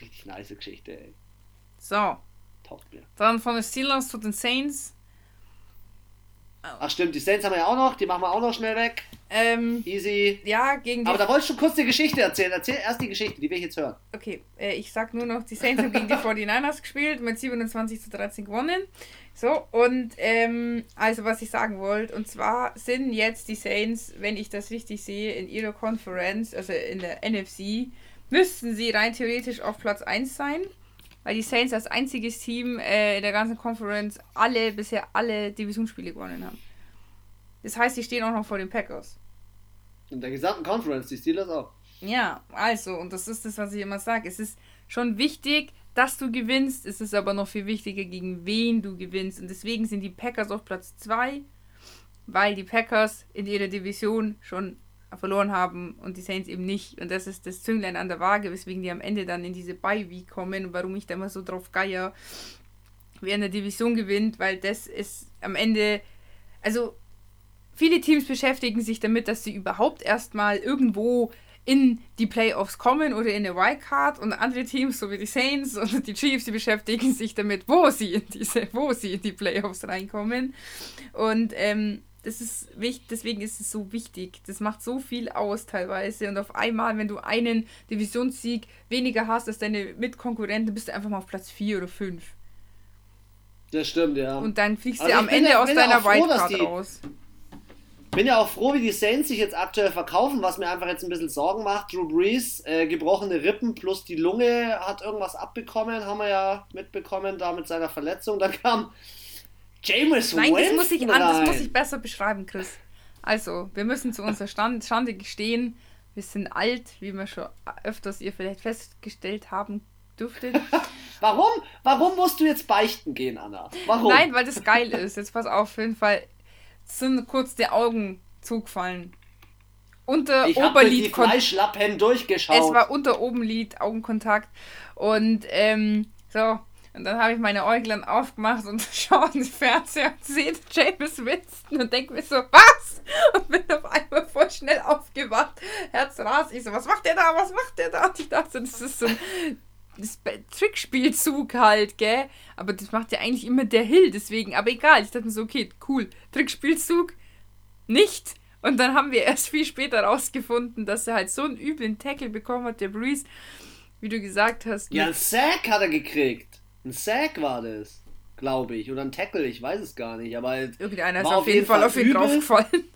Richtig nice Geschichte, ey. So. Taugt mir. Dann von den Steelers zu den Saints. Ach stimmt, die Saints haben wir ja auch noch, die machen wir auch noch schnell weg. Ähm, Easy. ja, gegen die. Aber da wolltest du kurz die Geschichte erzählen. Erzähl erst die Geschichte, die will ich jetzt hören. Okay, äh, ich sag nur noch, die Saints haben gegen die 49ers gespielt, mit 27 zu 13 gewonnen. So, und ähm, also was ich sagen wollte, und zwar sind jetzt die Saints, wenn ich das richtig sehe, in ihrer Conference, also in der NFC, müssten sie rein theoretisch auf Platz 1 sein, weil die Saints als einziges Team äh, in der ganzen Conference alle, bisher alle Divisionsspiele gewonnen haben. Das heißt, sie stehen auch noch vor den Packers. In der gesamten Conference, die Steelers auch. Ja, also, und das ist das, was ich immer sage. Es ist schon wichtig, dass du gewinnst. Es ist aber noch viel wichtiger, gegen wen du gewinnst. Und deswegen sind die Packers auf Platz 2, weil die Packers in ihrer Division schon verloren haben und die Saints eben nicht. Und das ist das Zünglein an der Waage, weswegen die am Ende dann in diese Bye-Week kommen und warum ich da immer so drauf geier, wer in der Division gewinnt, weil das ist am Ende, also viele Teams beschäftigen sich damit, dass sie überhaupt erstmal irgendwo in die Playoffs kommen oder in eine Wildcard und andere Teams, so wie die Saints und die Chiefs, die beschäftigen sich damit, wo sie in diese, wo sie in die Playoffs reinkommen. Und ähm, das ist wichtig, deswegen ist es so wichtig. Das macht so viel aus teilweise. Und auf einmal, wenn du einen Divisionssieg weniger hast als deine Mitkonkurrenten, bist du einfach mal auf Platz 4 oder 5. Das stimmt, ja. Und dann fliegst Also du am Ende ja- aus deiner froh, Wildcard die- raus. Bin ja auch froh, wie die Saints sich jetzt aktuell verkaufen, was mir einfach jetzt ein bisschen Sorgen macht. Drew Brees, äh, gebrochene Rippen plus die Lunge hat irgendwas abbekommen, haben wir ja mitbekommen, da mit seiner Verletzung. Dann kam Jameis Nein, das Winston muss, ich an, das muss ich besser beschreiben, Chris. Also, wir müssen zu unserer Stand, Schande gestehen, wir sind alt, wie wir schon öfters ihr vielleicht festgestellt haben dürftet. Warum? Warum musst du jetzt beichten gehen, Anna? Warum? Nein, weil das geil ist. Jetzt pass auf, auf jeden Fall sind kurz die Augen zugefallen. Unter ich habe die Oberlid kon- Fleischlappen durchgeschaut. Es war unter Obenlid, Augenkontakt. Und ähm, so. Und dann habe ich meine Äuglein aufgemacht und schaue in den Fernseher und sehe James Winston und denke mir so, was? Und bin auf einmal voll schnell aufgewacht. Herz ras. Ich so, was macht der da? Was macht der da? Und ich dachte, das ist so ein Trickspielzug halt, gell? Aber das macht ja eigentlich immer der Hill, deswegen. Aber egal. Ich dachte mir so, okay, cool. Trickspielzug nicht. Und dann haben wir erst viel später rausgefunden, dass er halt so einen üblen Tackle bekommen hat, der Breeze, wie du gesagt hast. ja, mit- ein Sack hat er gekriegt. Ein Sack war das, glaube ich. Oder ein Tackle, ich weiß es gar nicht. Aber Irgendeiner ist auf jeden Fall auf ihn übel. draufgefallen.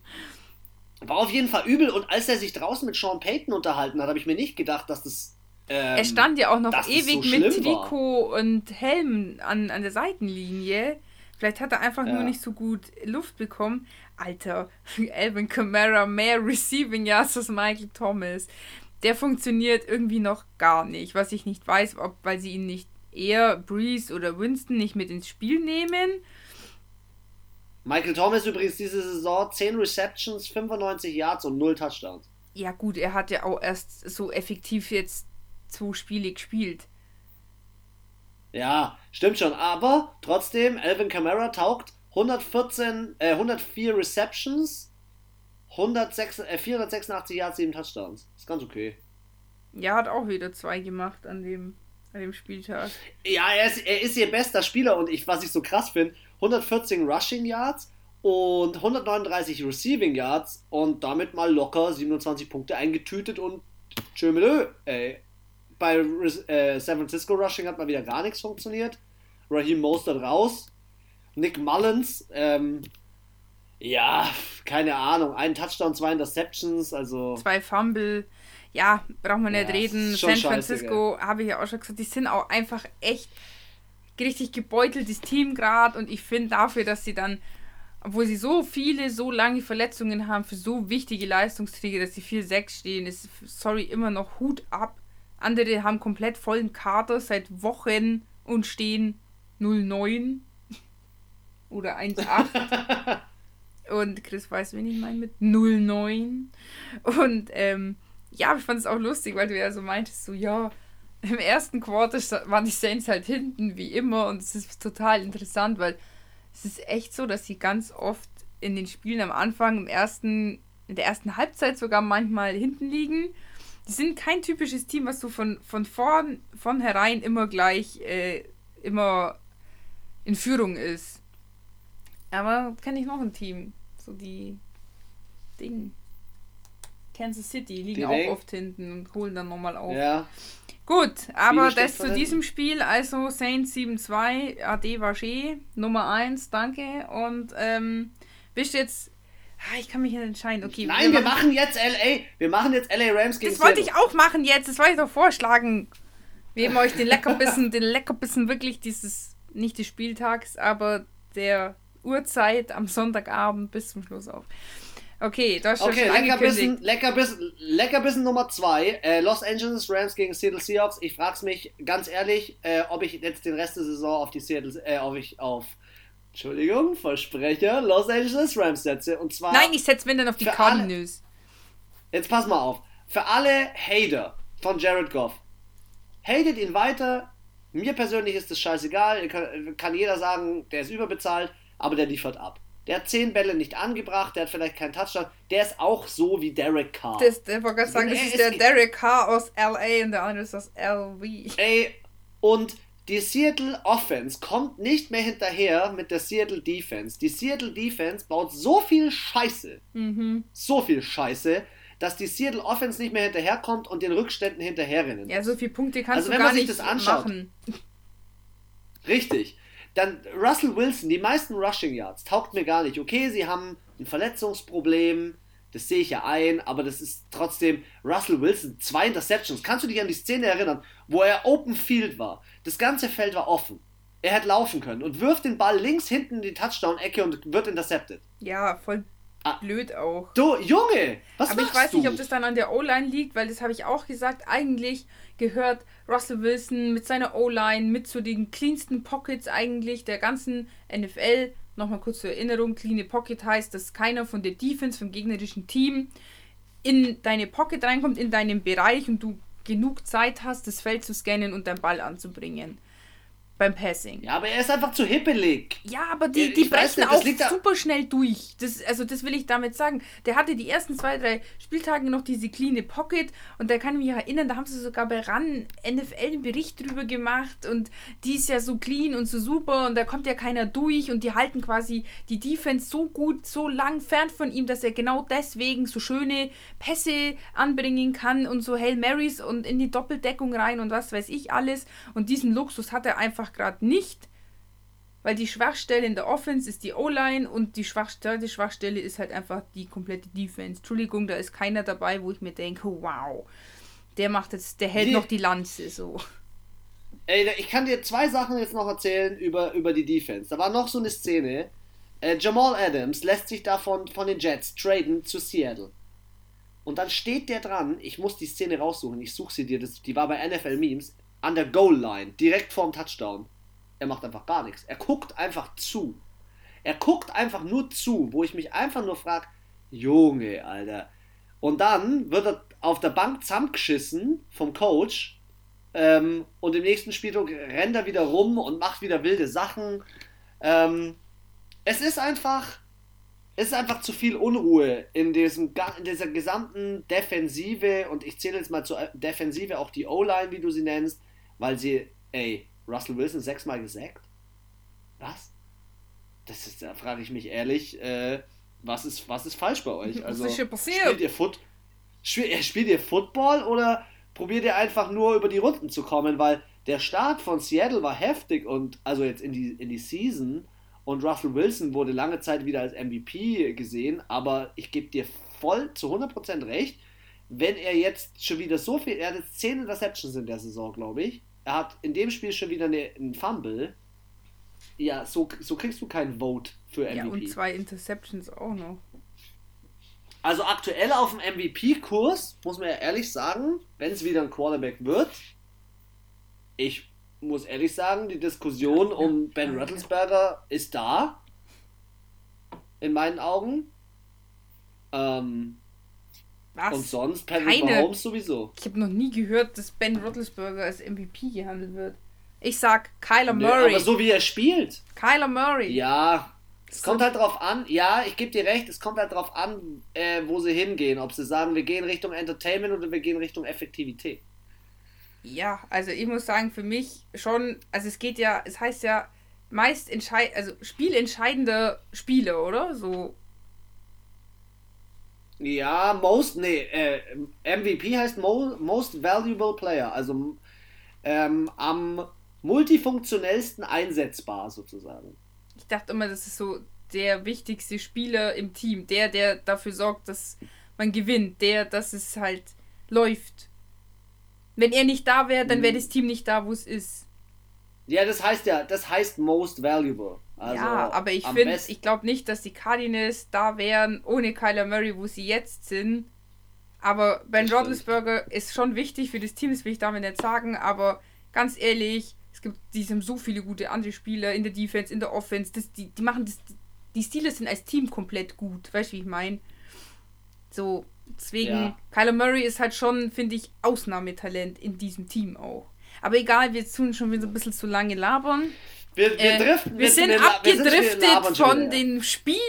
War auf jeden Fall übel und als er sich draußen mit Sean Payton unterhalten hat, habe ich mir nicht gedacht, dass das. Ähm, er stand ja auch noch ewig so mit war. Trikot und Helm an, an der Seitenlinie. Vielleicht hat er einfach Ja. nur nicht so gut Luft bekommen. Alter, Alvin Kamara mehr Receiving Yards als Michael Thomas. Der funktioniert irgendwie noch gar nicht. Was ich nicht weiß, ob weil sie ihn nicht eher Breeze oder Winston nicht mit ins Spiel nehmen. Michael Thomas übrigens diese Saison 10 Receptions, 95 Yards und 0 Touchdowns. Ja gut, er hat ja auch erst so effektiv jetzt zwei Spiele gespielt. Ja, stimmt schon. Aber trotzdem, Alvin Kamara taugt 114, äh, 104 Receptions, 106, äh, 486 Yards, 7 Touchdowns. Ist ganz okay. Ja, hat auch wieder zwei gemacht an dem, an dem Spieltag. Ja, er ist, er ist ihr bester Spieler und ich, was ich so krass finde, 114 Rushing Yards und 139 Receiving Yards und damit mal locker 27 Punkte eingetütet und tschö mit Ö, ey. Bei äh, San Francisco Rushing hat mal wieder gar nichts funktioniert. Raheem Mostert raus. Nick Mullins, ähm, ja, keine Ahnung, ein Touchdown, zwei Interceptions, also Zwei Fumble. Ja, braucht man nicht Ja, reden. San Francisco, habe ich ja auch schon gesagt, die sind auch einfach echt richtig gebeuteltes Team gerade und ich finde dafür, dass sie dann, obwohl sie so viele, so lange Verletzungen haben für so wichtige Leistungsträger, dass sie 4-6 stehen, ist, sorry, immer noch Hut ab. Andere haben komplett vollen Kader seit Wochen und stehen 0-9 oder 1-8. Und Chris weiß, wen ich meine mit 09. Und ähm, ja, ich fand es auch lustig, weil du ja so meintest, so ja, im ersten Quarter waren die Saints halt hinten, wie immer. Und es ist total interessant, weil es ist echt so, dass sie ganz oft in den Spielen am Anfang, im ersten, in der ersten Halbzeit sogar manchmal hinten liegen. Die sind kein typisches Team, was so von, von vorn, von herein immer gleich äh, immer in Führung ist. Aber kenne ich noch ein Team. So die Ding. Kansas City liegen die auch oft hinten und holen dann nochmal auf. Ja. Gut, aber das zu diesem Spiel, also Saints 7-2, AD Vaché, Nummer 1, danke. Und ähm, bist jetzt. Ah, ich kann mich nicht entscheiden. Okay, Nein, wir, wir machen, machen jetzt LA. Wir machen jetzt LA Rams gegen Das wollte ich auch machen jetzt. Das wollte ich doch vorschlagen. Wir geben euch den Leckerbissen, den Leckerbissen wirklich dieses, nicht des Spieltags, aber der Uhrzeit am Sonntagabend bis zum Schluss auf. Okay, das ist okay, schon Leckerbissen, Leckerbissen, Leckerbissen Nummer 2. Äh, Los Angeles Rams gegen Seattle Seahawks. Ich frage mich ganz ehrlich, äh, ob ich jetzt den Rest der Saison auf die Seattle, äh, ob ich auf, Entschuldigung, Versprecher, Los Angeles Rams setze. Und zwar. Nein, ich setze wenn dann auf die Cardinals. Jetzt pass mal auf. Für alle Hater von Jared Goff. Hatet ihn weiter. Mir persönlich ist das scheißegal. Kann, kann jeder sagen, der ist überbezahlt, aber der liefert ab. Der hat zehn Bälle nicht angebracht, der hat vielleicht keinen Touchdown. Der ist auch so wie Derek Carr. Das, ich wollte gerade sagen, das ist der Derek Carr aus LA und der andere ist aus LV. Ey, und die Seattle Offense kommt nicht mehr hinterher mit der Seattle Defense. Die Seattle Defense baut so viel Scheiße, mhm. so viel Scheiße, dass die Seattle Offense nicht mehr hinterherkommt und den Rückständen hinterherrennen. Ja, so viele Punkte kannst also, du wenn gar man sich nicht das anschaut, machen. Richtig. Dann Russell Wilson, die meisten Rushing Yards, taugt mir gar nicht. Okay, sie haben ein Verletzungsproblem, das sehe ich ja ein, aber das ist trotzdem Russell Wilson, zwei Interceptions. Kannst du dich an die Szene erinnern, wo er Open Field war? Das ganze Feld war offen. Er hätte laufen können und wirft den Ball links hinten in die Touchdown-Ecke und wird intercepted. Ja, voll Ah, blöd auch. Du, Junge, was Aber ich weiß du? nicht, ob das dann an der O-Line liegt, weil das habe ich auch gesagt. Eigentlich gehört Russell Wilson mit seiner O-Line mit zu den cleansten Pockets eigentlich der ganzen NFL. Nochmal kurz zur Erinnerung: Clean Pocket heißt, dass keiner von der Defense vom gegnerischen Team in deine Pocket reinkommt, in deinen Bereich und du genug Zeit hast, das Feld zu scannen und deinen Ball anzubringen beim Passing. Ja, aber er ist einfach zu hippelig. Ja, aber die, die brechen auch super schnell durch. Das, also das will ich damit sagen. Der hatte die ersten zwei, drei Spieltage noch diese clean Pocket und da kann ich mich erinnern, da haben sie sogar bei RAN NFL einen Bericht drüber gemacht und die ist ja so clean und so super und da kommt ja keiner durch und die halten quasi die Defense so gut, so lang fern von ihm, dass er genau deswegen so schöne Pässe anbringen kann und so Hail Marys und in die Doppeldeckung rein und was weiß ich alles und diesen Luxus hat er einfach gerade nicht, weil die Schwachstelle in der Offense ist die O-Line und die Schwachstelle, die Schwachstelle ist halt einfach die komplette Defense. Entschuldigung, da ist keiner dabei, wo ich mir denke, wow, der macht jetzt, der hält die, noch die Lanze so. Ey, ich kann dir zwei Sachen jetzt noch erzählen über, über die Defense. Da war noch so eine Szene. Äh, Jamal Adams lässt sich davon von den Jets traden zu Seattle. Und dann steht der dran, ich muss die Szene raussuchen, ich suche sie dir, das, die war bei NFL Memes an der Goal Line, direkt vorm Touchdown. Er macht einfach gar nichts. Er guckt einfach zu. Er guckt einfach nur zu, wo ich mich einfach nur frage, Junge, Alter. Und dann wird er auf der Bank zusammengeschissen vom Coach ähm, und im nächsten Spieltag rennt er wieder rum und macht wieder wilde Sachen. Ähm, es ist einfach, es ist einfach zu viel Unruhe in, diesem, in dieser gesamten Defensive und ich zähle jetzt mal zur Defensive auch die O-Line, wie du sie nennst weil sie, ey, Russell Wilson sechsmal gesackt? Was? Das ist, da frage ich mich ehrlich, äh, was ist, was ist falsch bei euch? Also, was ist hier passiert? Spielt ihr, Foot, spielt, spielt ihr Football oder probiert ihr einfach nur über die Runden zu kommen? Weil der Start von Seattle war heftig und also jetzt in die, in die Season und Russell Wilson wurde lange Zeit wieder als MVP gesehen, aber ich gebe dir voll zu 100% recht, wenn er jetzt schon wieder so viel, er hat jetzt 10 Interceptions in der Saison, glaube ich, er hat in dem Spiel schon wieder eine, einen Fumble. Ja, so, so kriegst du keinen Vote für MVP. Ja, und zwei Interceptions auch noch. Also aktuell auf dem MVP-Kurs, muss man ja ehrlich sagen, wenn es wieder ein Quarterback wird, ich muss ehrlich sagen, die Diskussion ja, um Ben ja, Rattlesberger ist da. In meinen Augen. Ähm, was? Und sonst Patrick Keine. Mahomes sowieso. Ich habe noch nie gehört, dass Ben Roethlisberger als MVP gehandelt wird. Ich sag Kyler nee, Murray. aber so wie er spielt. Kyler Murray. Ja, es kommt halt drauf an, ja, ich gebe dir recht, es kommt halt drauf an, äh, wo sie hingehen. Ob sie sagen, wir gehen Richtung Entertainment oder wir gehen Richtung Effektivität. Ja, also ich muss sagen, für mich schon, also es geht ja, es heißt ja meist entscheid, also spielentscheidende Spiele, oder? So. Ja, most, nee, äh, MVP heißt mo, Most Valuable Player, also ähm, am multifunktionellsten einsetzbar sozusagen. Ich dachte immer, das ist so der wichtigste Spieler im Team, der, der dafür sorgt, dass man gewinnt, der, dass es halt läuft. Wenn er nicht da wäre, dann wäre hm. das Team nicht da, wo es ist. Ja, das heißt ja, das heißt most valuable. Also ja, aber ich finde, ich glaube nicht, dass die Cardinals da wären ohne Kyler Murray, wo sie jetzt sind. Aber Ben Roethlisberger ist schon wichtig für das Team, das will ich damit nicht sagen, aber ganz ehrlich, es gibt die haben so viele gute andere Spieler in der Defense, in der Offense, das, die, die machen das, die Steelers sind als Team komplett gut, weißt du, wie ich meine? So, deswegen, ja. Kyler Murray ist halt schon, finde ich, Ausnahmetalent in diesem Team auch. Aber egal, wir tun schon wieder ein bisschen zu lange labern. Wir, wir, äh, driften, wir sind abgedriftet wir sind von dem Spiel.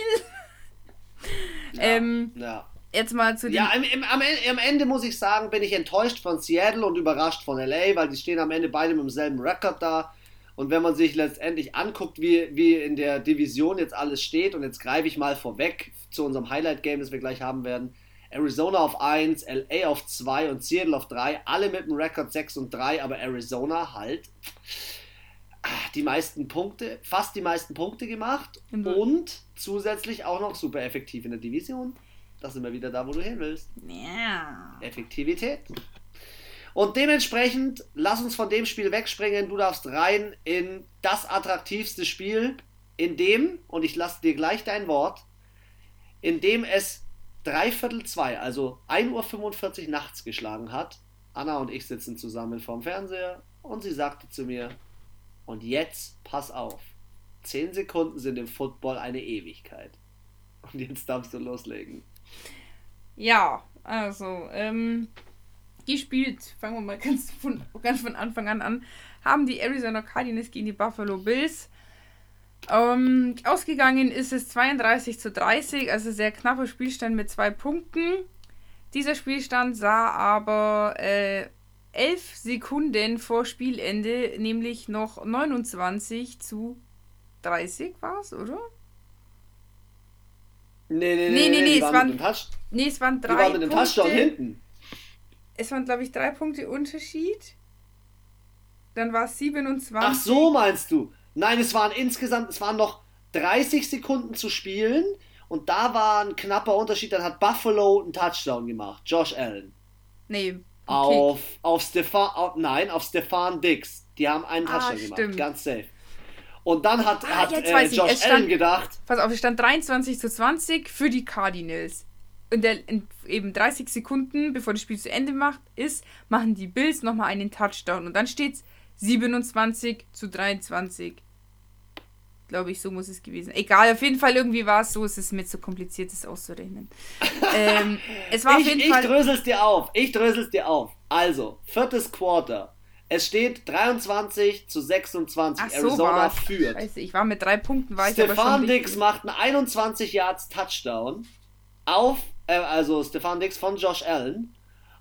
Ja, ähm, ja. Jetzt mal zu dem. Ja, im, im, am, am, Ende muss ich sagen, bin ich enttäuscht von Seattle und überrascht von LA, weil die stehen am Ende beide mit demselben Rekord da. Und wenn man sich letztendlich anguckt, wie, wie in der Division jetzt alles steht, und jetzt greife ich mal vorweg zu unserem Highlight-Game, das wir gleich haben werden. Arizona auf 1, LA auf 2 und Seattle auf 3, alle mit dem Rekord 6 und 3, aber Arizona halt die meisten Punkte, fast die meisten Punkte gemacht mhm. und zusätzlich auch noch super effektiv in der Division. Das sind wir wieder da, wo du hin willst. Ja. Effektivität. Und dementsprechend, lass uns von dem Spiel wegspringen. Du darfst rein in das attraktivste Spiel, in dem, und ich lasse dir gleich dein Wort, in dem es dreiviertel zwei, also 1.45 Uhr nachts geschlagen hat. Anna und ich sitzen zusammen vorm Fernseher und sie sagte zu mir, und jetzt pass auf, 10 Sekunden sind im Football eine Ewigkeit. Und jetzt darfst du loslegen. Ja, also, ähm, gespielt, fangen wir mal ganz von, ganz von Anfang an an, haben die Arizona Cardinals gegen die Buffalo Bills. Ähm, ausgegangen ist es 32 zu 30, also sehr knapper Spielstand mit zwei Punkten. Dieser Spielstand sah aber äh, 11 Sekunden vor Spielende, nämlich noch 29 zu 30 war es, oder? Nee, nee, nee, nee, nee, nee, es waren, nee, es waren drei die waren mit dem Touchdown hinten es waren, glaube ich, drei Punkte Unterschied. Dann war es 27. Ach so, meinst du? Nein, es waren insgesamt, es waren noch 30 Sekunden zu spielen und da war ein knapper Unterschied. Dann hat Buffalo einen Touchdown gemacht, Josh Allen. Nee. Auf, auf Stefan, auf, nein, auf Stefan Dix. Die haben einen Touchdown ah, gemacht, ganz safe. Und dann hat, ah, hat äh, Josh stand, Allen gedacht. Pass auf, es stand 23 zu 20 für die Cardinals in der in eben 30 Sekunden, bevor das Spiel zu Ende macht, ist, machen die Bills nochmal einen Touchdown. Und dann steht es 27 zu 23. Glaube ich, so muss es gewesen. Egal, auf jeden Fall irgendwie war es so, es ist mir zu kompliziert, das auszurechnen. ähm, es war ich, auf jeden ich Fall. Ich drösel es dir auf. Ich drösel es dir auf. Also, viertes Quarter. Es steht 23 zu 26. Ach so, Arizona war. führt. Scheiße, ich war mit drei Punkten war Stefan Dix macht einen 21 Yards Touchdown auf äh, also Stefan Dix von Josh Allen.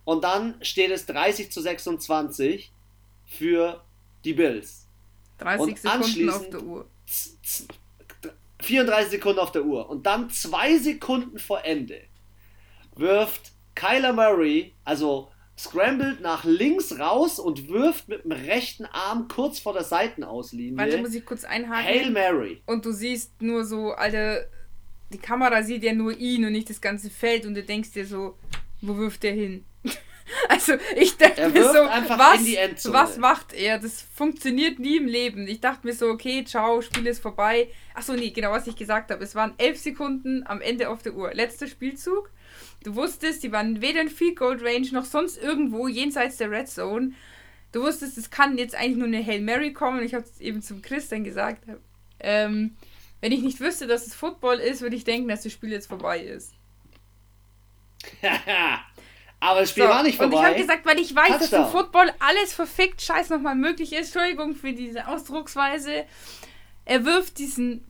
Und dann steht es 30 zu 26 für die Bills. 30 und Sekunden auf der Uhr. 34 Sekunden auf der Uhr. Und dann zwei Sekunden vor Ende wirft Kyler Murray, also scrambled nach links raus und wirft mit dem rechten Arm kurz vor der Seitenauslinie. Warte, muss ich kurz einhaken. Hail Mary. Und du siehst nur so alte die Kamera sieht ja nur ihn und nicht das ganze Feld und du denkst dir so, wo wirft der hin? also ich dachte mir so, was, was macht er? Das funktioniert nie im Leben. Ich dachte mir so, okay, ciao, Spiel ist vorbei. Achso, nee, genau was ich gesagt habe. Es waren elf Sekunden am Ende auf der Uhr. Letzter Spielzug. Du wusstest, die waren weder in Field Goal Range noch sonst irgendwo jenseits der Red Zone. Du wusstest, es kann jetzt eigentlich nur eine Hail Mary kommen. Ich habe es eben zum Christian gesagt. Ähm, wenn ich nicht wüsste, dass es Football ist, würde ich denken, dass das Spiel jetzt vorbei ist. Aber das Spiel so, war nicht vorbei. Und ich habe gesagt, weil ich weiß, Touchdown. dass im Football alles verfickt scheiß nochmal möglich ist. Entschuldigung für diese Ausdrucksweise. Er wirft diesen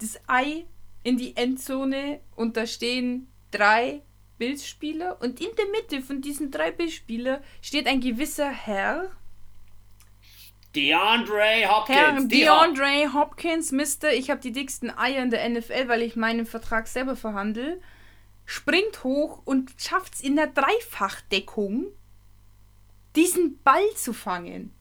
das Ei in die Endzone und da stehen drei Bills-Spieler und in der Mitte von diesen drei Bills-Spielern steht ein gewisser Herr. DeAndre Hopkins. Herr DeAndre Hopkins, Mister, ich habe die dicksten Eier in der NFL, weil ich meinen Vertrag selber verhandle. Springt hoch und schafft es in der Dreifachdeckung, diesen Ball zu fangen.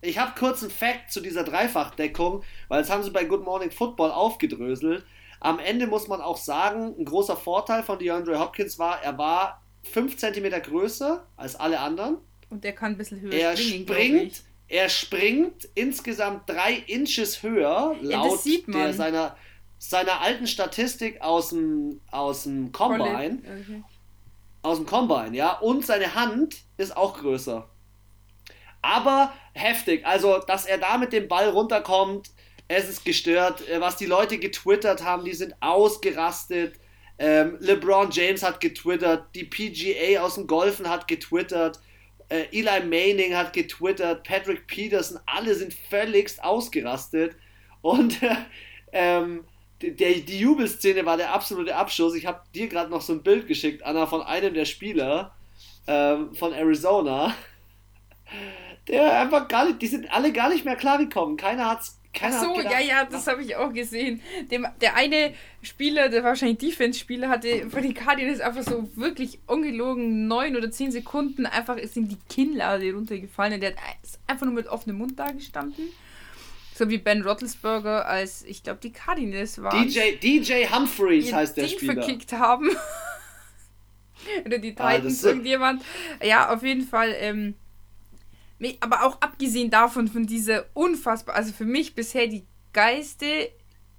Ich habe kurz einen Fact zu dieser Dreifachdeckung, weil das haben sie bei Good Morning Football aufgedröselt. Am Ende muss man auch sagen, ein großer Vorteil von DeAndre Hopkins war, er war 5 cm größer als alle anderen. Und er kann ein bisschen höher er springen. Springt, er springt insgesamt 3 Inches höher, laut ja, der, seiner, seiner alten Statistik aus dem, aus dem Combine. Okay. Aus dem Combine, ja. Und seine Hand ist auch größer. Aber heftig. Also, dass er da mit dem Ball runterkommt, es ist gestört. Äh, was die Leute getwittert haben, die sind ausgerastet. Ähm, LeBron James hat getwittert, die PGA aus dem Golfen hat getwittert, äh, Eli Manning hat getwittert, Patrick Peterson, alle sind völligst ausgerastet. Und äh, ähm, die, die Jubelszene war der absolute Abschuss. Ich habe dir gerade noch so ein Bild geschickt, Anna, von einem der Spieler ähm, von Arizona. Der einfach gar nicht, die sind alle gar nicht mehr klargekommen. Keiner hat's Ach so, gedacht, ja, ja, das habe ich auch gesehen. Dem, der eine Spieler, der wahrscheinlich Defense-Spieler, hatte von den Cardinals einfach so wirklich ungelogen neun oder zehn Sekunden einfach ist ihm die Kinnlade runtergefallen und der hat einfach nur mit offenem Mund da gestanden. So wie Ben Roethlisberger, als ich glaube die Cardinals waren. DJ, DJ Humphreys heißt der Spieler. Die verkickt haben. oder die ah, Titans, ah, irgendjemand. Ja, auf jeden Fall. Ähm, aber auch abgesehen davon, von dieser unfassbar, also für mich bisher die geilste,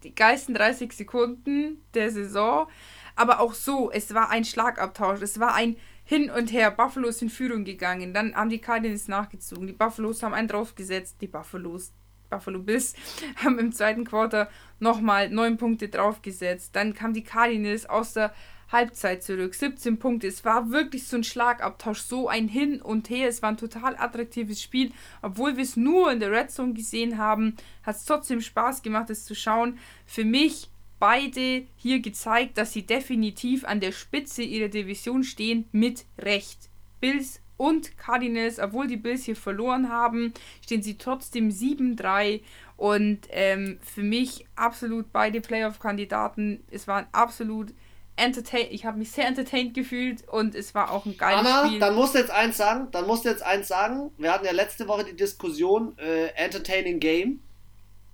die geilsten 30 Sekunden der Saison. Aber auch so, es war ein Schlagabtausch, es war ein Hin und Her. Buffalo ist in Führung gegangen, dann haben die Cardinals nachgezogen, die Buffalos haben einen draufgesetzt, die Buffalos, Buffalo Bills haben im zweiten Quarter nochmal neun Punkte draufgesetzt. Dann kamen die Cardinals aus der Halbzeit zurück. 17 Punkte. Es war wirklich so ein Schlagabtausch, so ein Hin und Her. Es war ein total attraktives Spiel. Obwohl wir es nur in der Red Zone gesehen haben, hat es trotzdem Spaß gemacht, es zu schauen. Für mich beide hier gezeigt, dass sie definitiv an der Spitze ihrer Division stehen, mit Recht. Bills und Cardinals, obwohl die Bills hier verloren haben, stehen sie trotzdem 7-3 und ähm, für mich absolut beide Playoff-Kandidaten. Es waren absolut entertained, ich habe mich sehr entertained gefühlt und es war auch ein geiles Anna, Spiel. dann musst du jetzt eins sagen, dann musst du jetzt eins sagen. Wir hatten ja letzte Woche die Diskussion äh, Entertaining Game.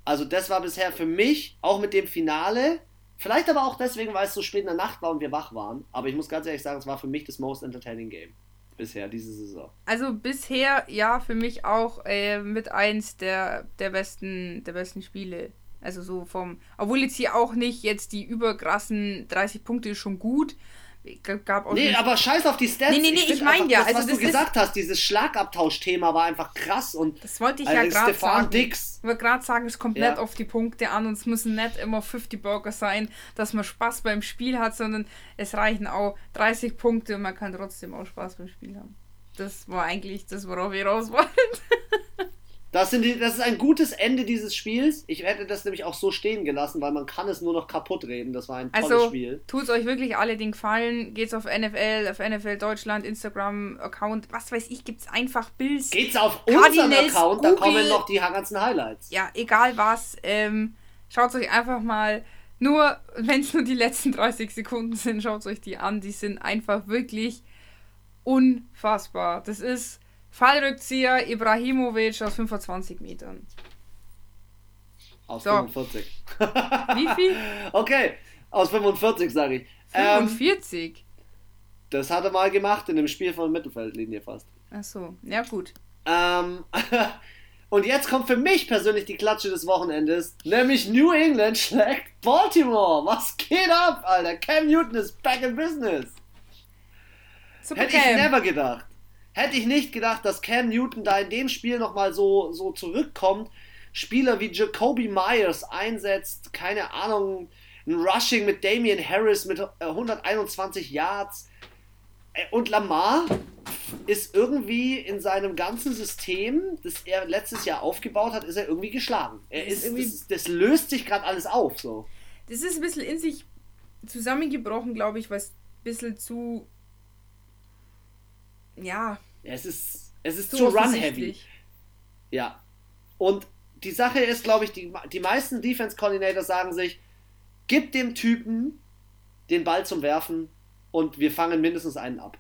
Also das war bisher für mich, auch mit dem Finale, vielleicht aber auch deswegen, weil es so spät in der Nacht war und wir wach waren, aber ich muss ganz ehrlich sagen, es war für mich das most entertaining Game bisher diese Saison. Also bisher ja für mich auch äh, mit eins der, der besten der besten Spiele also so vom, obwohl jetzt hier auch nicht jetzt die überkrassen 30 Punkte schon gut. Gab auch nee, aber scheiß auf die Stats. Nee, nee, nee, ich, ich meine ja. Das, also was das du gesagt hast, dieses Schlagabtausch-Thema war einfach krass. Und das wollte ich ja gerade sagen. Dix. Ich wollte gerade sagen, es kommt ja. nicht auf die Punkte an und es müssen nicht immer 50 Burger sein, dass man Spaß beim Spiel hat, sondern es reichen auch 30 Punkte und man kann trotzdem auch Spaß beim Spiel haben. Das war eigentlich das, worauf wir raus wollten. Das, die, das ist ein gutes Ende dieses Spiels. Ich hätte das nämlich auch so stehen gelassen, weil man kann es nur noch kaputt reden. Das war ein tolles also, Spiel. Tut euch wirklich alle den Gefallen. Geht's auf NFL, auf NFL Deutschland, Instagram-Account, was weiß ich, gibt's einfach Bills. Geht's auf unseren Account, Google, da kommen noch die ganzen Highlights. Ja, egal was. Ähm, schaut euch einfach mal, nur, wenn es nur die letzten 30 Sekunden sind, schaut euch die an. Die sind einfach wirklich unfassbar. Das ist Fallrückzieher Ibrahimovic aus 25 Metern. Aus so. 45. Wie viel? Okay, aus 45 sage ich. 45? Ähm, das hat er mal gemacht in dem Spiel von Mittelfeldlinie fast. Ach so, ja gut. Ähm, und jetzt kommt für mich persönlich die Klatsche des Wochenendes, nämlich New England schlägt Baltimore. Was geht ab, Alter? Cam Newton ist back in business. Super Hätte Cam. ich never gedacht. Hätte ich nicht gedacht, dass Cam Newton da in dem Spiel nochmal so, so zurückkommt. Spieler wie Jacoby Myers einsetzt, keine Ahnung, ein Rushing mit Damian Harris mit 121 äh, Yards. Äh, und Lamar ist irgendwie in seinem ganzen System, das er letztes Jahr aufgebaut hat, ist er irgendwie geschlagen. Er ist, irgendwie, das, das löst sich gerade alles auf. So. Das ist ein bisschen in sich zusammengebrochen, glaube ich, was bisschen zu. Ja. Es ist, es ist zu run-heavy. Ja. Und die Sache ist, glaube ich, die, die meisten Defense-Coordinators sagen sich, gib dem Typen den Ball zum Werfen und wir fangen mindestens einen ab.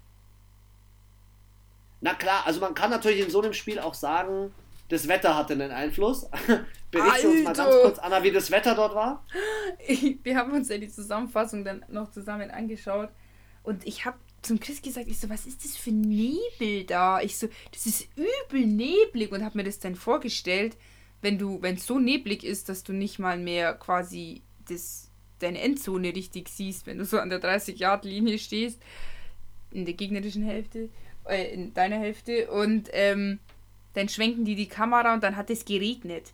Na klar, also man kann natürlich in so einem Spiel auch sagen, das Wetter hatte einen Einfluss. Berichte uns mal ganz kurz, Anna, wie das Wetter dort war. wir haben uns ja die Zusammenfassung dann noch zusammen angeschaut und ich habe zum Chris gesagt, ich so, was ist das für Nebel da? Ich so, das ist übel neblig und habe mir das dann vorgestellt, wenn du, wenn es so neblig ist, dass du nicht mal mehr quasi das, deine Endzone richtig siehst, wenn du so an der 30-Yard-Linie stehst, in der gegnerischen Hälfte, äh, in deiner Hälfte und ähm, dann schwenken die die Kamera und dann hat es geregnet.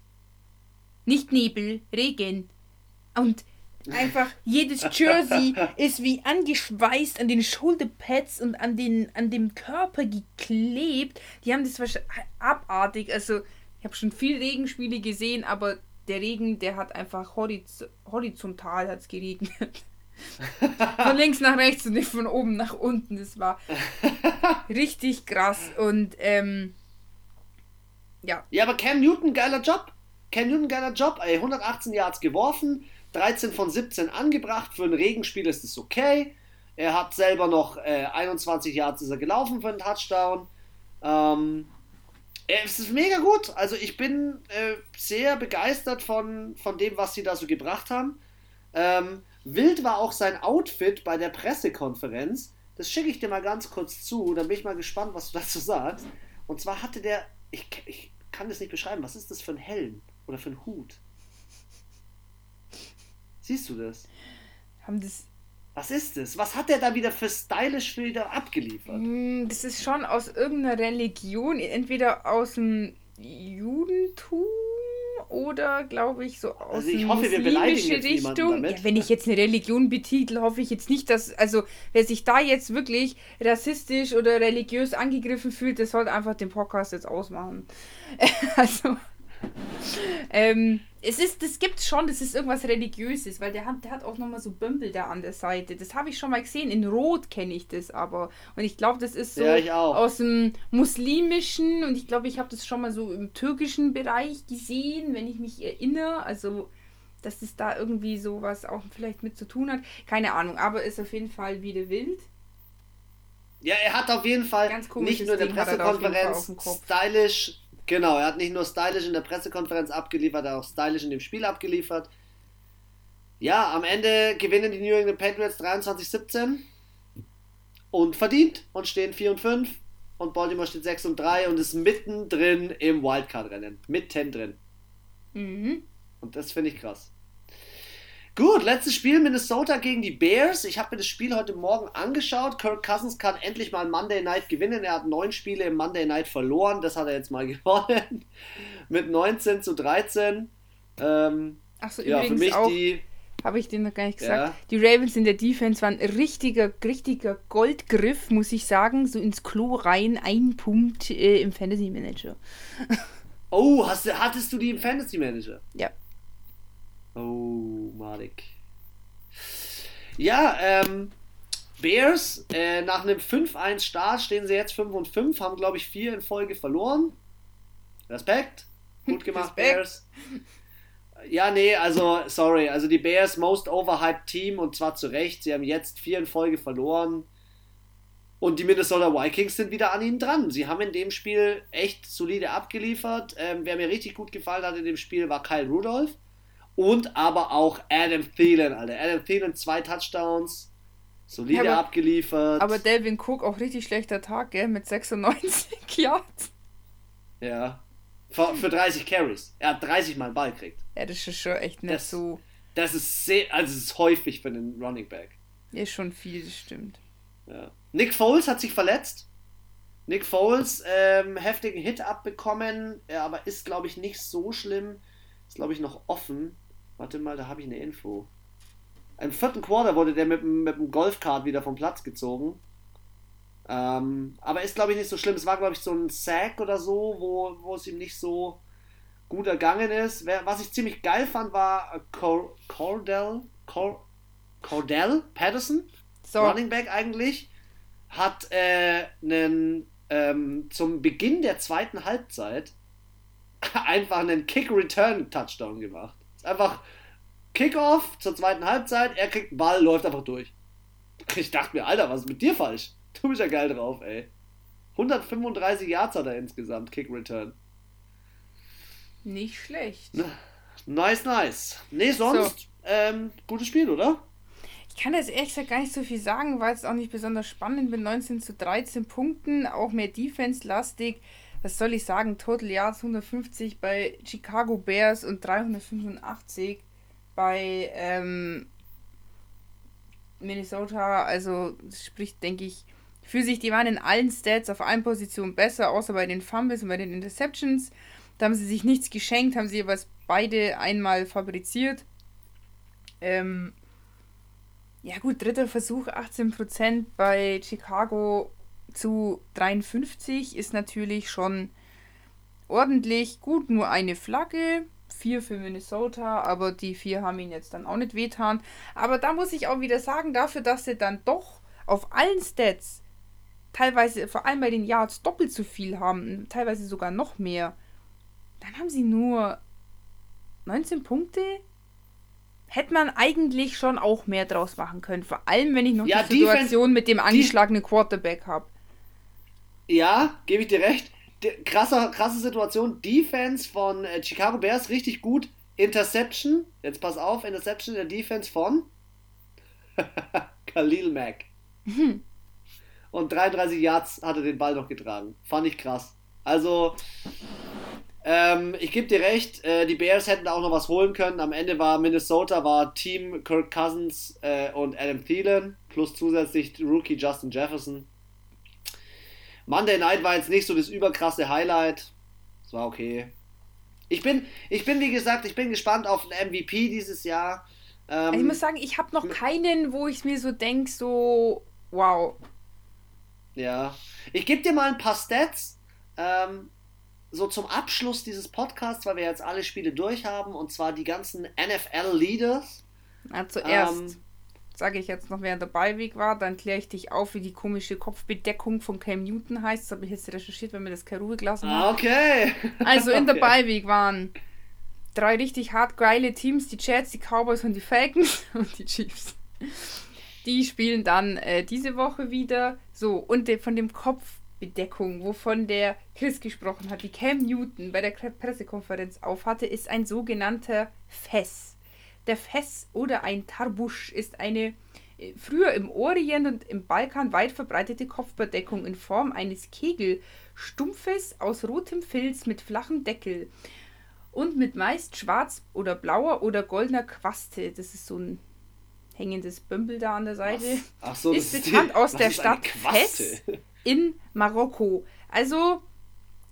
Nicht Nebel, Regen. Und einfach jedes Jersey ist wie angeschweißt an den Schulterpads und an, den, an dem Körper geklebt. Die haben das wahrscheinlich abartig. Also, ich habe schon viel Regenspiele gesehen, aber der Regen, der hat einfach horiz horizontal hat's geregnet. von links nach rechts und nicht von oben nach unten. Das war richtig krass. Und ähm, ja. Ja, aber Cam Newton, geiler Job. Cam Newton, geiler Job. Ey, 118 Yards geworfen, 13 von 17 angebracht. Für ein Regenspiel ist das okay. Er hat selber noch äh, 21 Yards ist er gelaufen für einen Touchdown. Ähm, es ist mega gut. Also ich bin äh, sehr begeistert von, von dem, was sie da so gebracht haben. Ähm, wild war auch sein Outfit bei der Pressekonferenz. Das schicke ich dir mal ganz kurz zu. Da bin ich mal gespannt, was du dazu sagst. Und zwar hatte der, ich, ich kann das nicht beschreiben, was ist das für ein Helm oder für ein Hut? Siehst du das? Haben das. Was ist das? Was hat der da wieder für stylisch wieder abgeliefert? Hm, das ist schon aus irgendeiner Religion, entweder aus dem Judentum oder glaube ich so aus also ich hoffe, wir beleidigen Richtung. Ja, wenn ich jetzt eine Religion betitel, hoffe ich jetzt nicht, dass also wer sich da jetzt wirklich rassistisch oder religiös angegriffen fühlt, der sollte einfach den Podcast jetzt ausmachen. also ähm, es ist, das gibt schon, das ist irgendwas Religiöses, weil der hat, der hat auch nochmal so Bömpel da an der Seite. Das habe ich schon mal gesehen. In Rot kenne ich das aber. Und ich glaube, das ist so ja, aus dem muslimischen und ich glaube, ich habe das schon mal so im türkischen Bereich gesehen, wenn ich mich erinnere. Also, dass es da irgendwie sowas auch vielleicht mit zu tun hat. Keine Ahnung, aber ist auf jeden Fall wieder wild. Ja, er hat auf jeden Fall nicht nur der Pressekonferenz stylisch Genau, er hat nicht nur stylisch in der Pressekonferenz abgeliefert, er hat auch stylisch in dem Spiel abgeliefert. Ja, am Ende gewinnen die New England Patriots 23-17 und verdient und stehen 4 und 5 und Baltimore steht 6 und 3 und ist mittendrin im Wildcard-Rennen. Mittendrin. Mhm. Und das finde ich krass. Gut, letztes Spiel Minnesota gegen die Bears. Ich habe mir das Spiel heute Morgen angeschaut. Kirk Cousins kann endlich mal Monday Night gewinnen. Er hat neun Spiele im Monday Night verloren. Das hat er jetzt mal gewonnen. Mit 19 zu 13. Ähm, Achso, ja, übrigens für mich auch, die. Habe ich dir noch gar nicht gesagt. Ja. Die Ravens in der Defense waren richtiger, richtiger Goldgriff, muss ich sagen. So ins Klo rein, ein Punkt äh, im Fantasy Manager. oh, hast, hattest du die im Fantasy Manager? Ja. Oh, Malik. Ja, ähm, Bears, äh, nach einem 5-1-Start stehen sie jetzt 5 und 5, haben, glaube ich, vier in Folge verloren. Respekt. Gut gemacht, Respekt. Bears. Ja, nee, also, sorry. Also, die Bears, most overhyped Team und zwar zu Recht. Sie haben jetzt vier in Folge verloren. Und die Minnesota Vikings sind wieder an ihnen dran. Sie haben in dem Spiel echt solide abgeliefert. Ähm, wer mir richtig gut gefallen hat in dem Spiel war Kyle Rudolph und aber auch Adam Thielen, Alter. Adam Thielen, zwei Touchdowns, solide ja, aber, abgeliefert. Aber Delvin Cook auch richtig schlechter Tag, gell, mit 96 Yards. Ja. Für, für 30 Carries. Er hat 30 Mal einen Ball gekriegt. Ja, das ist schon echt nicht das, so. Das ist sehr, also es ist häufig für einen Running Back. Ja, schon viel, das stimmt. Ja. Nick Foles hat sich verletzt. Nick Foles ähm, heftigen Hit abbekommen, aber ist, glaube ich, nicht so schlimm. Ist, glaube ich, noch offen. Warte mal, da habe ich eine Info. Im vierten Quarter wurde der mit, mit dem Golfkart wieder vom Platz gezogen. Ähm, aber ist, glaube ich, nicht so schlimm. Es war, glaube ich, so ein Sack oder so, wo, wo es ihm nicht so gut ergangen ist. Was ich ziemlich geil fand, war Cordell, Cordell Patterson. so. Running Back eigentlich, hat äh, einen, ähm, zum Beginn der zweiten Halbzeit einfach einen Kick-Return-Touchdown gemacht. Ist einfach Kickoff zur zweiten Halbzeit, er kriegt einen Ball, läuft einfach durch. Ich dachte mir, Alter, was ist mit dir falsch? Du bist ja geil drauf, ey. 135 Yards hat er insgesamt, Kick-Return. Nicht schlecht. Nice, nice. Nee, sonst, so. ähm, gutes Spiel, oder? Ich kann jetzt ehrlich gesagt gar nicht so viel sagen, weil es auch nicht besonders spannend mit 19 zu 13 Punkten, auch mehr Defense-lastig. Was soll ich sagen? Total Yards 150 bei Chicago Bears und 385 bei ähm, Minnesota. Also, spricht, denke ich, für sich. Die waren in allen Stats auf allen Positionen besser, außer bei den Fumbles und bei den Interceptions. Da haben sie sich nichts geschenkt, haben sie jeweils beide einmal fabriziert. Ähm, ja gut, dritter Versuch, 18% bei Chicago zu 53 ist natürlich schon ordentlich. Gut, nur eine Flagge, vier für Minnesota, aber die vier haben ihn jetzt dann auch nicht wehtan. Aber da muss ich auch wieder sagen, dafür, dass sie dann doch auf allen Stats teilweise, vor allem bei den Yards, doppelt so viel haben, teilweise sogar noch mehr, dann haben sie nur 19 Punkte hätte man eigentlich schon auch mehr draus machen können. Vor allem, wenn ich noch ja, die Situation Defense, mit dem angeschlagenen Quarterback habe. Ja, gebe ich dir recht. De krasse, krasse Situation. Defense von äh, Chicago Bears richtig gut. Interception. Jetzt pass auf, Interception der Defense von Khalil Mack. Mhm. Und 33 Yards hat er den Ball noch getragen. Fand ich krass. Also, ähm, ich gebe dir recht, äh, die Bears hätten auch noch was holen können. Am Ende war Minnesota, war Team Kirk Cousins äh, und Adam Thielen, plus zusätzlich Rookie Justin Jefferson. Monday Night war jetzt nicht so das überkrasse Highlight. Es war okay. Ich bin, ich bin, wie gesagt, ich bin gespannt auf den MVP dieses Jahr. Ähm, ich muss sagen, ich habe noch keinen, wo ich mir so denke, so, wow. Ja. Ich gebe dir mal ein paar Stats. Ähm, so zum Abschluss dieses Podcasts, weil wir jetzt alle Spiele durch haben, und zwar die ganzen NFL-Leaders. Na, zuerst ähm, sage ich jetzt noch, wer dabei Weg war, dann kläre ich dich auf, wie die komische Kopfbedeckung von Cam Newton heißt. Das habe ich jetzt recherchiert, wenn mir das keine Ruhe gelassen hat. Okay. Also in okay. der Beiweg waren drei richtig hart geile Teams, die Jets, die Cowboys und die Falcons und die Chiefs. Die spielen dann äh, diese Woche wieder. So, und de von dem Kopf Bedeckung, wovon der Chris gesprochen hat, die Cam Newton bei der Pressekonferenz aufhatte, ist ein sogenannter Fess. Der Fess oder ein Tarbusch ist eine äh, früher im Orient und im Balkan weit verbreitete Kopfbedeckung in Form eines Kegelstumpfes aus rotem Filz mit flachem Deckel und mit meist schwarz oder blauer oder goldener Quaste. Das ist so ein hängendes Bömbel da an der Seite. Ach so, ist bekannt die, aus der Stadt Fess in Marokko. Also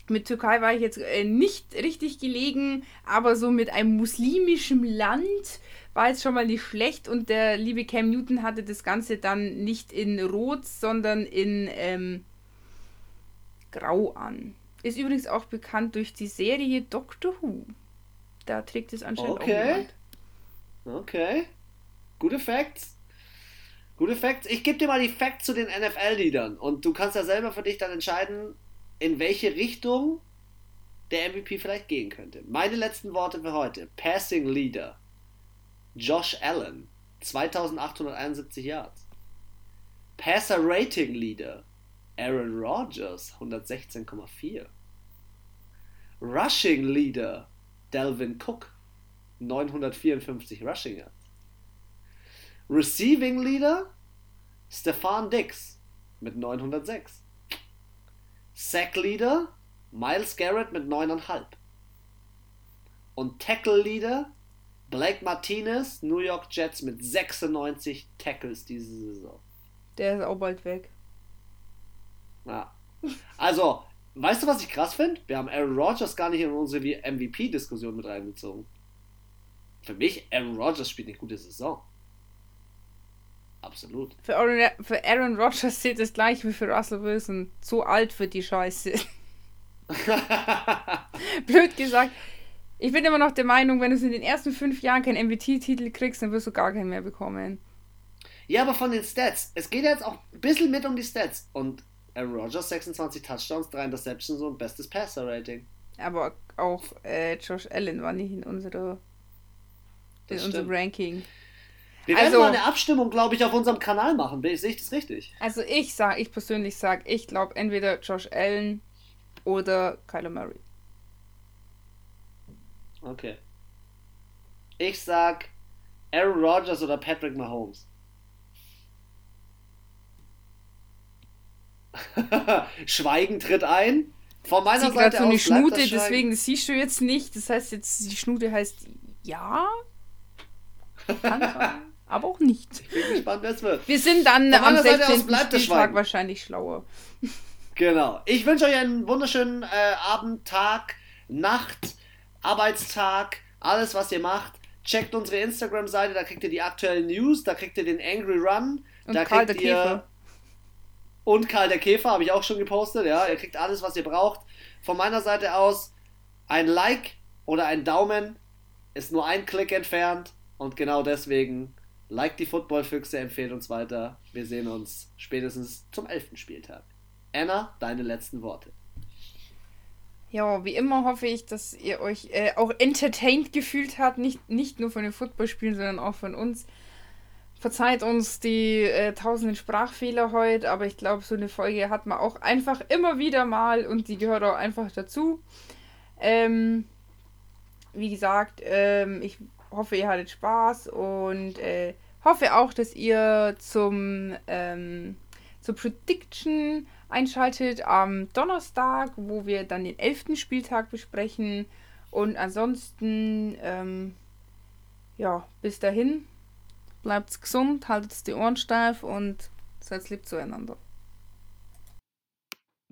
mit Türkei war ich jetzt äh, nicht richtig gelegen, aber so mit einem muslimischen Land war jetzt schon mal nicht schlecht und der liebe Cam Newton hatte das Ganze dann nicht in Rot, sondern in ähm, Grau an. Ist übrigens auch bekannt durch die Serie Doctor Who. Da trägt es anscheinend okay. auch jemand. Okay. Gute Facts. Gute Facts. Ich gebe dir mal die Facts zu den NFL-Leadern und du kannst ja selber für dich dann entscheiden, in welche Richtung der MVP vielleicht gehen könnte. Meine letzten Worte für heute. Passing Leader. Josh Allen. 2871 Yards. Passer Rating Leader. Aaron Rodgers. 116,4. Rushing Leader. Delvin Cook. 954 Rushing Yards. Receiving Leader Stefan Dix mit 906. Sack Leader Miles Garrett mit 9,5. Und Tackle Leader Blake Martinez, New York Jets mit 96 Tackles diese Saison. Der ist auch bald weg. Ja. Also, weißt du, was ich krass finde? Wir haben Aaron Rodgers gar nicht in unsere MVP-Diskussion mit reingezogen. Für mich, Aaron Rodgers spielt eine gute Saison. Absolut. Für Aaron, für Aaron Rodgers zählt das gleich wie für Russell Wilson. Zu alt für die Scheiße. Blöd gesagt. Ich bin immer noch der Meinung, wenn du in den ersten fünf Jahren keinen MVT-Titel kriegst, dann wirst du gar keinen mehr bekommen. Ja, aber von den Stats. Es geht jetzt auch ein bisschen mit um die Stats. Und Aaron Rodgers 26 Touchdowns, 3 Interceptions und bestes Passer-Rating. Aber auch äh, Josh Allen war nicht in, unsere, in unserem Ranking. Wir werden also, mal eine Abstimmung, glaube ich, auf unserem Kanal machen. Sehe ich das richtig? Also ich sage, ich persönlich sage, ich glaube entweder Josh Allen oder Kyler Murray. Okay. Ich sag Aaron Rodgers oder Patrick Mahomes. Schweigen tritt ein. Von meiner Sie Seite so eine Schnute, deswegen das siehst du jetzt nicht. Das heißt jetzt, die Schnute heißt ja. aber auch nicht. Ich bin gespannt, wer es wird. Wir sind dann am 16. Spieltag wahrscheinlich schlauer. Genau. Ich wünsche euch einen wunderschönen äh, Abend, Tag, Nacht, Arbeitstag, alles, was ihr macht. Checkt unsere Instagram-Seite, da kriegt ihr die aktuellen News, da kriegt ihr den Angry Run, Und da Karl kriegt ihr Käfer. und Karl der Käfer habe ich auch schon gepostet, ja, ihr kriegt alles, was ihr braucht. Von meiner Seite aus ein Like oder ein Daumen ist nur ein Klick entfernt und genau deswegen like die Footballfüchse, empfehlt uns weiter. Wir sehen uns spätestens zum 11. Spieltag. Anna, deine letzten Worte. Ja, wie immer hoffe ich, dass ihr euch äh, auch entertained gefühlt habt, nicht, nicht nur von den Footballspielen, sondern auch von uns. Verzeiht uns die äh, tausenden Sprachfehler heute, aber ich glaube, so eine Folge hat man auch einfach immer wieder mal und die gehört auch einfach dazu. Ähm, wie gesagt, ähm, ich hoffe, ihr hattet Spaß und äh, hoffe auch, dass ihr zum ähm, zur Prediction einschaltet am Donnerstag, wo wir dann den 11. Spieltag besprechen. Und ansonsten, ähm, ja, bis dahin, bleibt gesund, haltet die Ohren steif und seid lieb zueinander.